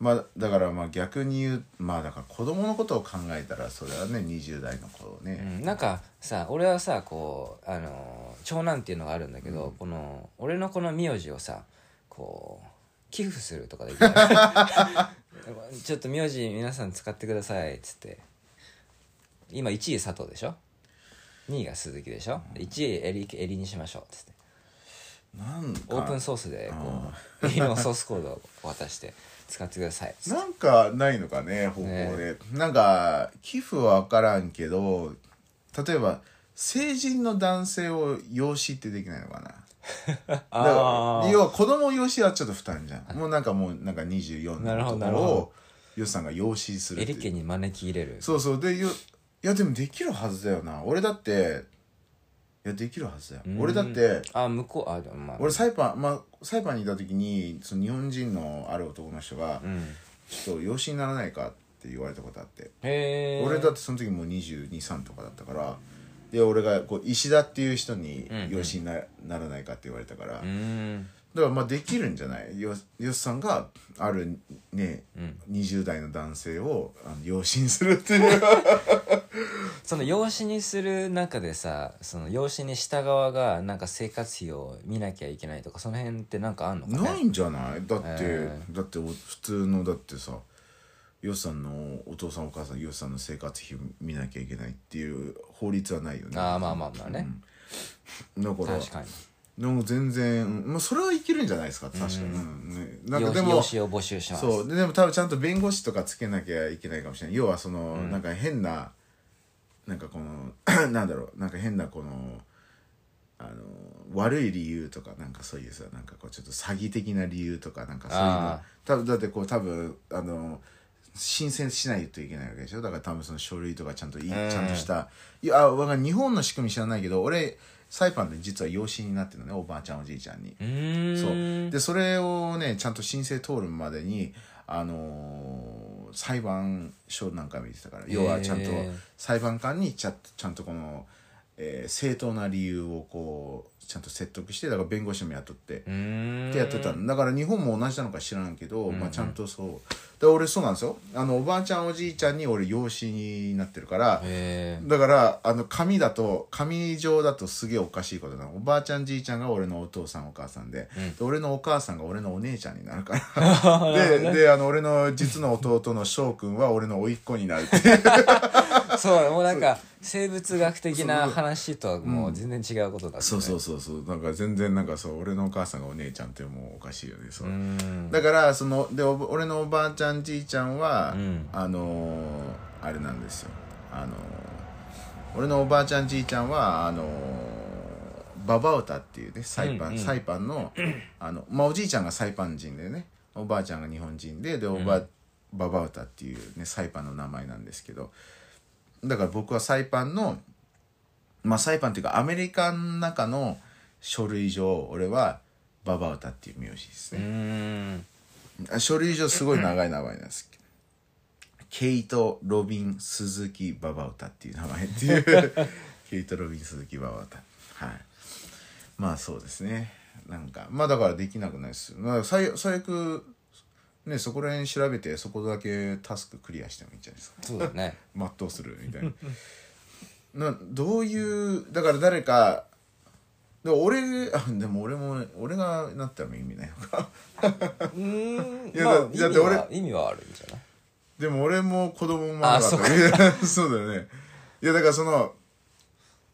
まあだからまあ逆に言うまあだから子供のことを考えたらそれはね20代の子をうね、ん、なんかさ俺はさこうあの長男っていうのがあるんだけど、この俺のこの名字をさこう寄付するとかできない？ちょっと名字皆さん使ってくださいっつって。今1位佐藤でしょ？2位が鈴木でしょ？1位エリエリにしましょうっつってなんか。オープンソースでこうエリのソースコードを渡して使ってください。なんかないのかね方法で、なんか寄付は分からんけど例えば成人の男性を養子ってできないのかな？だあからー。要は子供養子はちょっと負担じゃん。もうなんかもうなんか24なるほどのとこをヨシさんが養子するエリ家に招き入れる。そうそう。でよいやでもできるはずだよな。俺だっていやできるはずだよ。うん。俺だってあ向こうあでもまあ。俺サイパンまあサイパンにいた時にその日本人のある男の人がうん「ちょっと養子にならないか?」って言われたことあって。へえ俺だってその時もう223とかだったからで俺がこう石田っていう人に養子になならないかって言われたから、うーんだからまあできるんじゃない？よよしさんがあるね、うん。20代の男性をあの養子にするっていう。その養子にする中でさその養子にした側がなんか生活費を見なきゃいけないとかその辺ってなんかあんのかね？ないんじゃない？だって、えだってお普通のだってさよしさんのお父さんお母さんよしさんの生活費を見なきゃいけないっていう法律はないよね。ああまあまあまあね、うん。だから確かにでも全然、うんまあ、それはいけるんじゃないですか。確かに、うん。ね、なんかでも養子を募集します。そう。ででも多分ちゃんと弁護士とかつけなきゃいけないかもしれない。要はその、なんか変ななんかこの なんだろう。なんか変なこのあの悪い理由とかなんかそういうさなんかこうちょっと詐欺的な理由とかなんかそういうの。あ多分だってこう多分あの申請しないといけないわけでしょ。だから多分その書類とかちゃんといいちうんゃんとした。いやあ日本の仕組み知らないけど俺サイパンで実は養子になってるのねおばあちゃんおじいちゃんに。そう。でそれをねちゃんと申請通るまでにあのー裁判所なんか見てたから要はちゃんと裁判官にちゃちゃんとこの、えー正当な理由をこうちゃんと説得してだから弁護士も雇ってってやってたのだから日本も同じなのか知らんけど、まあ、ちゃんとそう。で俺そうなんですよ。あのおばあちゃんおじいちゃんに俺養子になってるからへだからあの紙だと紙上だとすげえおかしいことなの。おばあちゃんじいちゃんが俺のお父さんお母さんで,、で俺のお母さんが俺のお姉ちゃんになるから。でであの俺の実の弟の翔くんは俺の甥っ子になるって そうもうなんか生物学的な話とはもう全然違うことだったね。そうそうそうそう。なんか全然なんかそう俺のお母さんがお姉ちゃんってもうおかしいよね。そう。だからそのでお俺のおばあちゃんじいちゃんは、うん。あのーあれなんですよ。あのー俺のおばあちゃんじいちゃんはあのーババウタっていうねサイパン、うんうん。サイパンの あの、まあ、おじいちゃんがサイパン人でねおばあちゃんが日本人ででおば、ババウタっていうねサイパンの名前なんですけどだから僕はサイパンのまあサイパンっていうかアメリカの中の書類上俺はババウタっていう名字ですね、書類上すごい長い名前なんです。けどケイト・ロビン・鈴木・ババウタっていう名前っていう。ケイト・ロビン・鈴木・ババウタ。はい。まあそうですね。なんかまあだからできなくないです。まあ最最悪ねそこら辺調べてそこだけタスククリアしてもいいんじゃないですか。そうだね。全うするみたいな。などういうだから誰かでも俺あでも俺も俺がなったら意味ないのか。うーん。いやまあだだって俺意味は意味はあるんじゃない？でも俺も子供もあそう。か そうだよね。いやだからその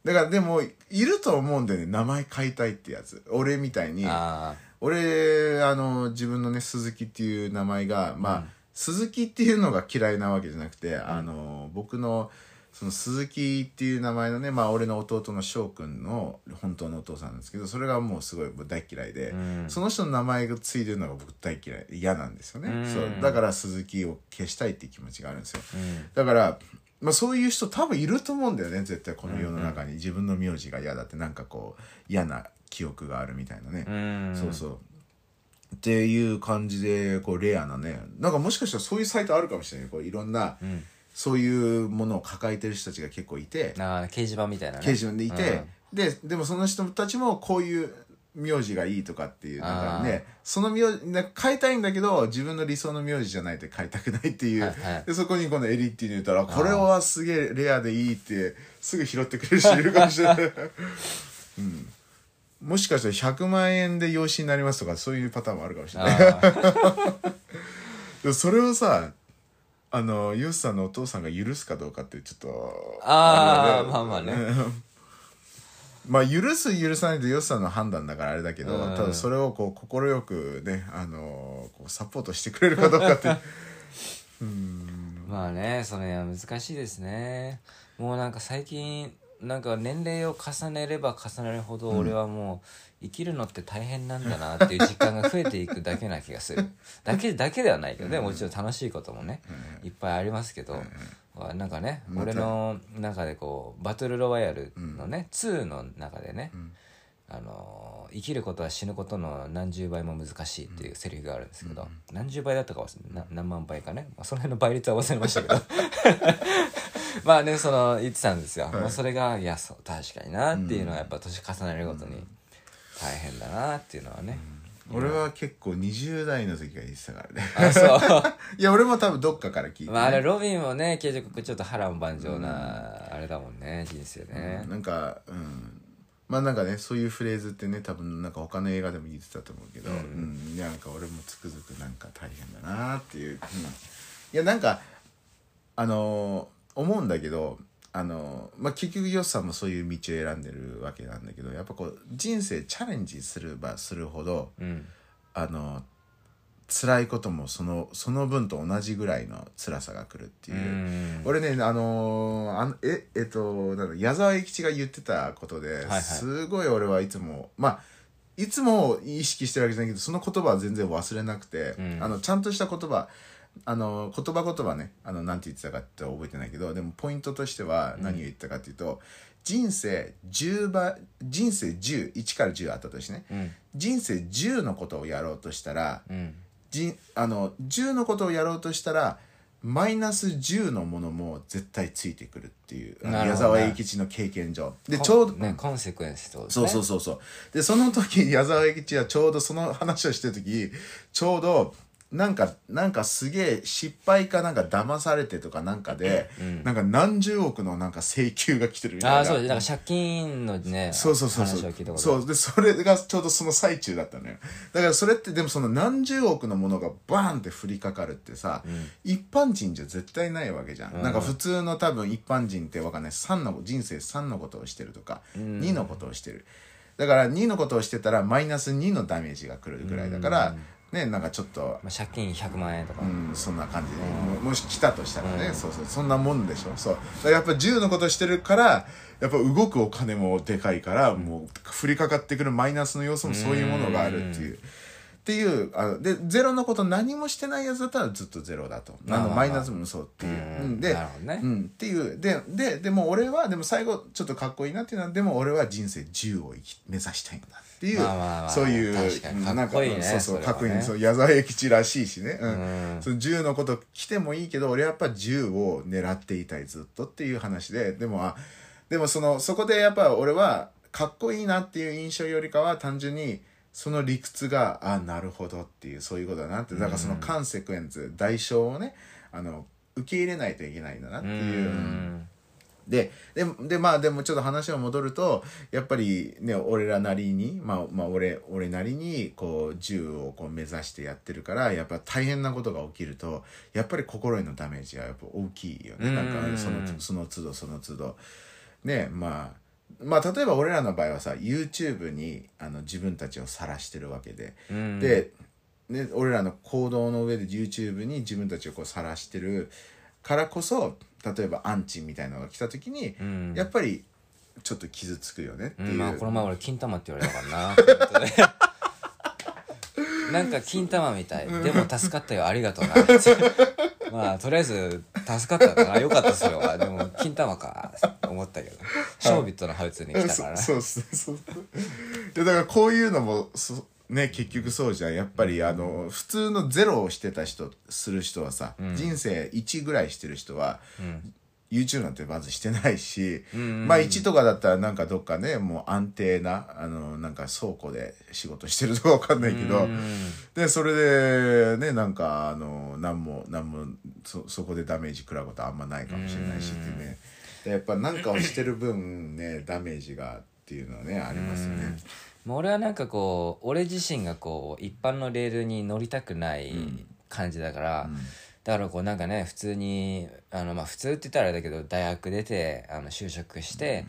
だからでもいると思うんだよね。名前変えたいってやつ。俺みたいに。あ俺あの自分のね鈴木っていう名前がまあ、鈴木っていうのが嫌いなわけじゃなくて、あの僕のその鈴木っていう名前のねまあ俺の弟の翔くんの本当のお父さんなんですけどそれがもうすごい大嫌いで、うん。その人の名前がついてるのが僕大嫌い嫌なんですよね、うん。そう。だから鈴木を消したいっていう気持ちがあるんですよ、あうん。だから、まあ、そういう人多分いると思うんだよね絶対この世の中に、自分の名字が嫌だってなんかこう嫌な記憶があるみたいなね、うん。そうそう。っていう感じでこうレアなね。なんかもしかしたらそういうサイトあるかもしれないこういろんな、ん。そういうものを抱えてる人たちが結構いて。ああ掲示板みたいなね。掲示板でいて、ででもその人たちもこういう名字がいいとかっていうなんかねその名字な変えたいんだけど自分の理想の名字じゃないと変えたくないっていう、はいはい。でそこにこのエリっていうの言ったらこれはすげえレアでいいってすぐ拾ってくれる人いるかもしれない、うん、もしかしたら100万円で養子になりますとかそういうパターンもあるかもしれない。それをさあのユースさんのお父さんが許すかどうかってちょっとあーれだよまあまあね。まあ許す許さないとユースさんの判断だからあれだけど、うん。ただそれをこう快くねあのこうサポートしてくれるかどうかって。まあねそれは難しいですね。もうなんか最近なんか年齢を重ねれば重ねるほど俺はもう生きるのって大変なんだなっていう実感が増えていくだけな気がする。だけだけではないけどねもちろん楽しいこともねいっぱいありますけどなんかね俺の中でこうバトルロワイヤルのね2の中でねあの生きることは死ぬことの何十倍も難しいっていうセリフがあるんですけど、何十倍だったか忘れな何万倍かね、まあ、その辺の倍率は忘れましたけど まあねその言ってたんですよ、はい。まあ、それがいやそう確かになっていうのはやっぱ年重ねるごとに大変だなっていうのはね、俺は結構20代の時が言ってたからね。あそう。いや俺も多分どっかから聞いて、ね。まああれロビンもね結局ちょっと波乱万丈なあれだもんね人生ね、なんかうん。まあなんかねそういうフレーズってね多分なんか他の映画でも言ってたと思うけど、うんなんか俺もつくづくなんか大変だなっていう、うん。いやなんかあのー思うんだけどあのーまあ結局ヨッさんもそういう道を選んでるわけなんだけどやっぱこう人生チャレンジすればするほどうん。あのー辛いこともそのその分と同じぐらいの辛さが来るっていう。うん。俺ねあのーあのええっとなんだ矢沢永吉が言ってたことで、はい。すごい俺はいつもまあいつも意識してるわけじゃないけどその言葉は全然忘れなくて、うん。あのちゃんとした言葉あの言葉言葉ね。あのなんて言ってたかって覚えてないけどでもポイントとしては何を言ったかっていうと、人生10倍人生101から10あったとしてね。うん。人生10のことをやろうとしたらうん。じあの10のことをやろうとしたらマイナス10のものも絶対ついてくるっていうあの矢沢永吉の経験上。でちょうど、ねコンセクエンスってことですそうねそうそうそう。でその時矢沢永吉はちょうどその話をしてる時ちょうどなんかなんかすげえ失敗かなんか騙されてとかなんかで、なんか何十億のなんか請求が来てるみたいな。ああそうですなんか借金のねそうそうそうそう。そう。でそれがちょうどその最中だったのよ。だからそれってでもその何十億のものがバーンって降りかかるってさ、一般人じゃ絶対ないわけじゃん、なんか普通の多分一般人ってわかんない。3の人生3のことをしてるとか、2のことをしてる。だから2のことをしてたらマイナス2のダメージが来るぐらいだから、ねなんかちょっとまあ、借金100万円とか、うん、そんな感じで、ももし来たとしたらね、そうそうそんなもんでしょ。そう。やっぱ10のことしてるからやっぱ動くお金もでかいから、もう降りかかってくるマイナスの要素もそういうものがあるっていう。っていうあのでゼロのこと何もしてないやつだったらずっとゼロだと。あのマイナスもそうっていう、うん。うん。でね。うん、っていう。でででも俺はでも最後ちょっとかっこいいなっていうのはでも俺は人生10を目指したいんだっていう、そういうなんかそうそうそかっこいい。ねそう矢沢永吉らしいしね、うん。うん。その10のこと来てもいいけど俺はやっぱ10を狙っていたいずっとっていう話で。でもあでもそのそこでやっぱ俺はかっこいいなっていう印象よりかは単純にその理屈があなるほどっていうそういうことだなって。だからそのカンセクエンス代償をねあの受け入れないといけないんだなってういう。ん。でででまあでもちょっと話を戻るとやっぱりね俺らなりにまあまあ俺俺なりにこう銃をこう目指してやってるからやっぱ大変なことが起きるとやっぱり心へのダメージはやっぱ大きいよね。なんかうん。そのその都度その都度。ねまあまあ例えば俺らの場合はさ YouTube にあの自分たちを晒してるわけで、うん。で、ね、俺らの行動の上で YouTube に自分たちをこう晒してるからこそ例えばアンチみたいなのが来た時に、うん。やっぱりちょっと傷つくよねっていう、うんまあこの前俺金玉って言われたからな。なんか金玉みたい。でも助かったよ。ありがとうな。まあとりあえず助かったな。よかったそれは。でも金玉か思ったけど。ショービットのハウツに来たからねそうそうそう。そだからこういうのもそね結局そうじゃん。やっぱりあの普通のゼロをしてた人する人はさ、人生1ぐらいしてる人は、YouTube なんてまずしてないし、まあ1とかだったらなんかどっかねもう安定なあのなんか倉庫で仕事してるとかわかんないけど、でそれでねなんかあの何も何もそそこでダメージ食らうことはあんまないかもしれないしってね。でやっぱ何かをしてる分ねダメージがっていうのはねありますよね。もう俺はなんかこう俺自身がこう一般のレールに乗りたくない感じだから、だからこうなんかね普通にあのまあ普通って言ったらあれだけど大学出てあの就職して、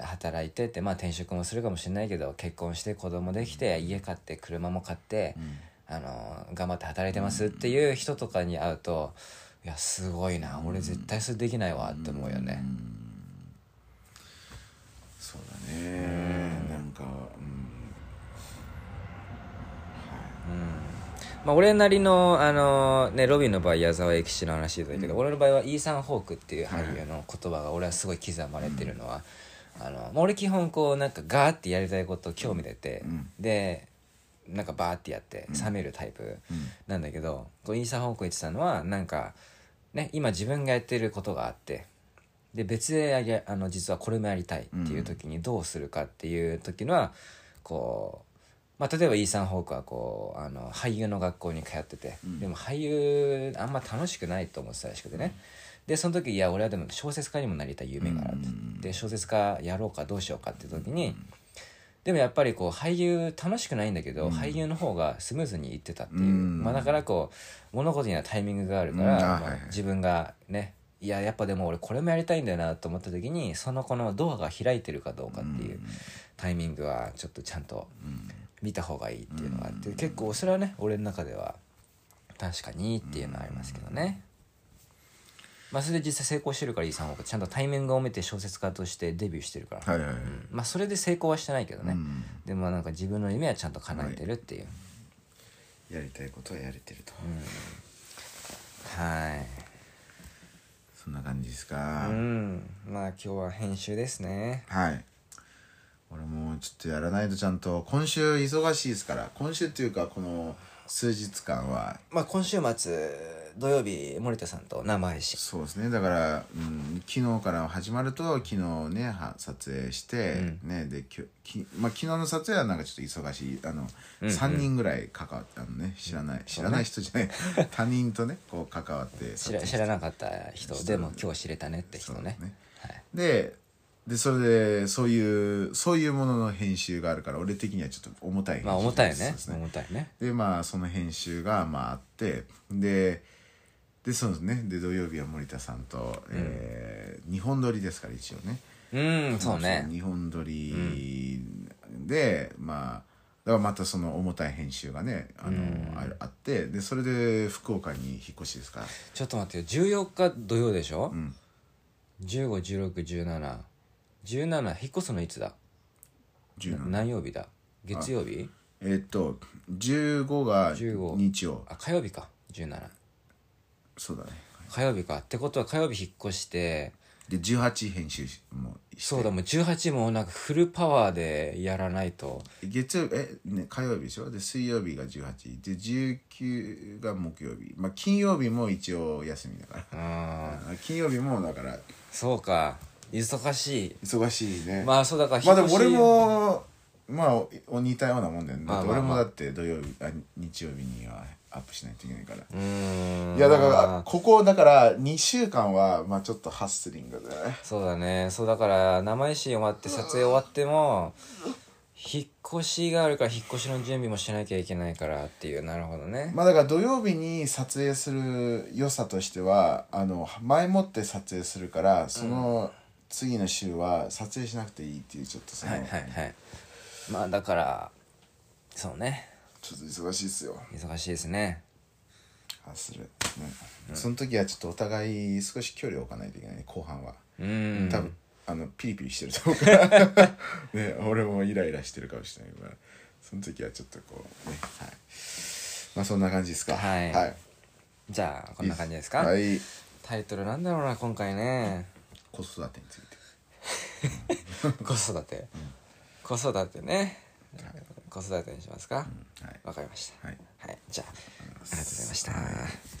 働いてってまあ転職もするかもしれないけど結婚して子供できて家買って車も買って、あの頑張って働いてますっていう人とかに会うといやすごいな俺絶対それできないわって思うよね。かうんまあ、俺なりの、あのね、ロビンの場合矢沢永吉の話だけど、俺の場合はイーサン・ホークっていう俳優の言葉が俺はすごい刻まれてるのは、あのまあ俺基本こうなんかガーってやりたいこと興味出て、うん。でなんかバーってやって冷めるタイプなんだけど、こうイーサン・ホーク言ってたのはなんか、ね、今自分がやってることがあってで別であの実はこれもやりたいっていう時にどうするかっていう時のはこう、まあ、例えばイーサン・ホークはこうあの俳優の学校に通ってて、でも俳優あんま楽しくないと思ってたらしくてね、でその時いや俺はでも小説家にもなりたい夢があるって、で小説家やろうかどうしようかっていう時に、でもやっぱりこう俳優楽しくないんだけど、俳優の方がスムーズにいってたっていう、うん。まあ、だからこう物事にはタイミングがあるから、まあ自分がねいややっぱでも俺これもやりたいんだよなと思った時にそのこのドアが開いてるかどうかっていうタイミングはちょっとちゃんと見た方がいいっていうのがあって、結構それはね俺の中では確かにっていうのはありますけどね。まあそれで実際成功してるからイーサン・ホークちゃんとタイミングを見て小説家としてデビューしてるから、はいはいはい。うんまあそれで成功はしてないけどね、うん。でもなんか自分の夢はちゃんと叶えてるっていう、やりたいことはやれてると、はい。そんな感じですか、うん。まあ今日は編集ですね。はい俺もちょっとやらないとちゃんと今週忙しいですから今週っていうかこの数日間は。まあ今週末土曜日森田さんと生配信。そうですね。だから、うん、昨日から始まると昨日ねは撮影して、ねできゅき、まあ、昨日の撮影はなんかちょっと忙しい。あの、3人ぐらい関わってあのね。知らない知らない人じゃない。他人とねこう関わって知らなかった人。でも今日知れたねって人ね。ね。はい、ででそれでそういうそういうものの編集があるから俺的にはちょっと重たい編集まあ重たいよね。重たいね。でまあその編集がまああってででそうですね。で土曜日は森田さんと、えー、2本撮りですから一応ね。うんそうね。2本撮りで、まあだからまたその重たい編集がねあの、ああってでそれで福岡に引っ越しですから。ちょっと待ってよ。14日土曜でしょ、ん15161717引っ越すのいつだ？17何曜日だ？月曜日？えーっと15が15日曜。あ火曜日か。17そうだね。火曜日か。ってことは火曜日引っ越してで18編集もして。そうだもう18もなんかフルパワーでやらないと。月曜日え、ね、火曜日でしょ？で水曜日が18で19が木曜日。まあ金曜日も一応休みだから。あー。あ金曜日もだから。そうか忙しい。忙しいね。まあそうだからまあでも俺もまあお似たようなもんだよね、俺もだって土曜日あ日曜日にはアップしないといけないから、うーん。いやだからまあここだから2週間はまあちょっとハッスリングだね。そうだね。そうだから生配信終わって撮影終わっても引っ越しがあるから引っ越しの準備もしなきゃいけないからっていうなるほどね。まあだから土曜日に撮影する良さとしてはあの前もって撮影するからその次の週は撮影しなくていいっていうちょっとその、はいはいはい。まあだからそうね。ちょっと忙しいですよ。忙しいですね。ハッスル、ね。その時はちょっとお互い少し距離を置かないといけないね後半は、うーん。多分あのピリピリしてると思う。か らね俺もイライラしてるかもしれないから。その時はちょっとこうねはい。まあそんな感じですか。はい。はい、じゃあこんな感じですか？はい。タイトルなんだろうな今回ね子育てについて。子育て。子育てね。子育てにしますか？はい。わかりました。はい。はい。じゃあありがとうございました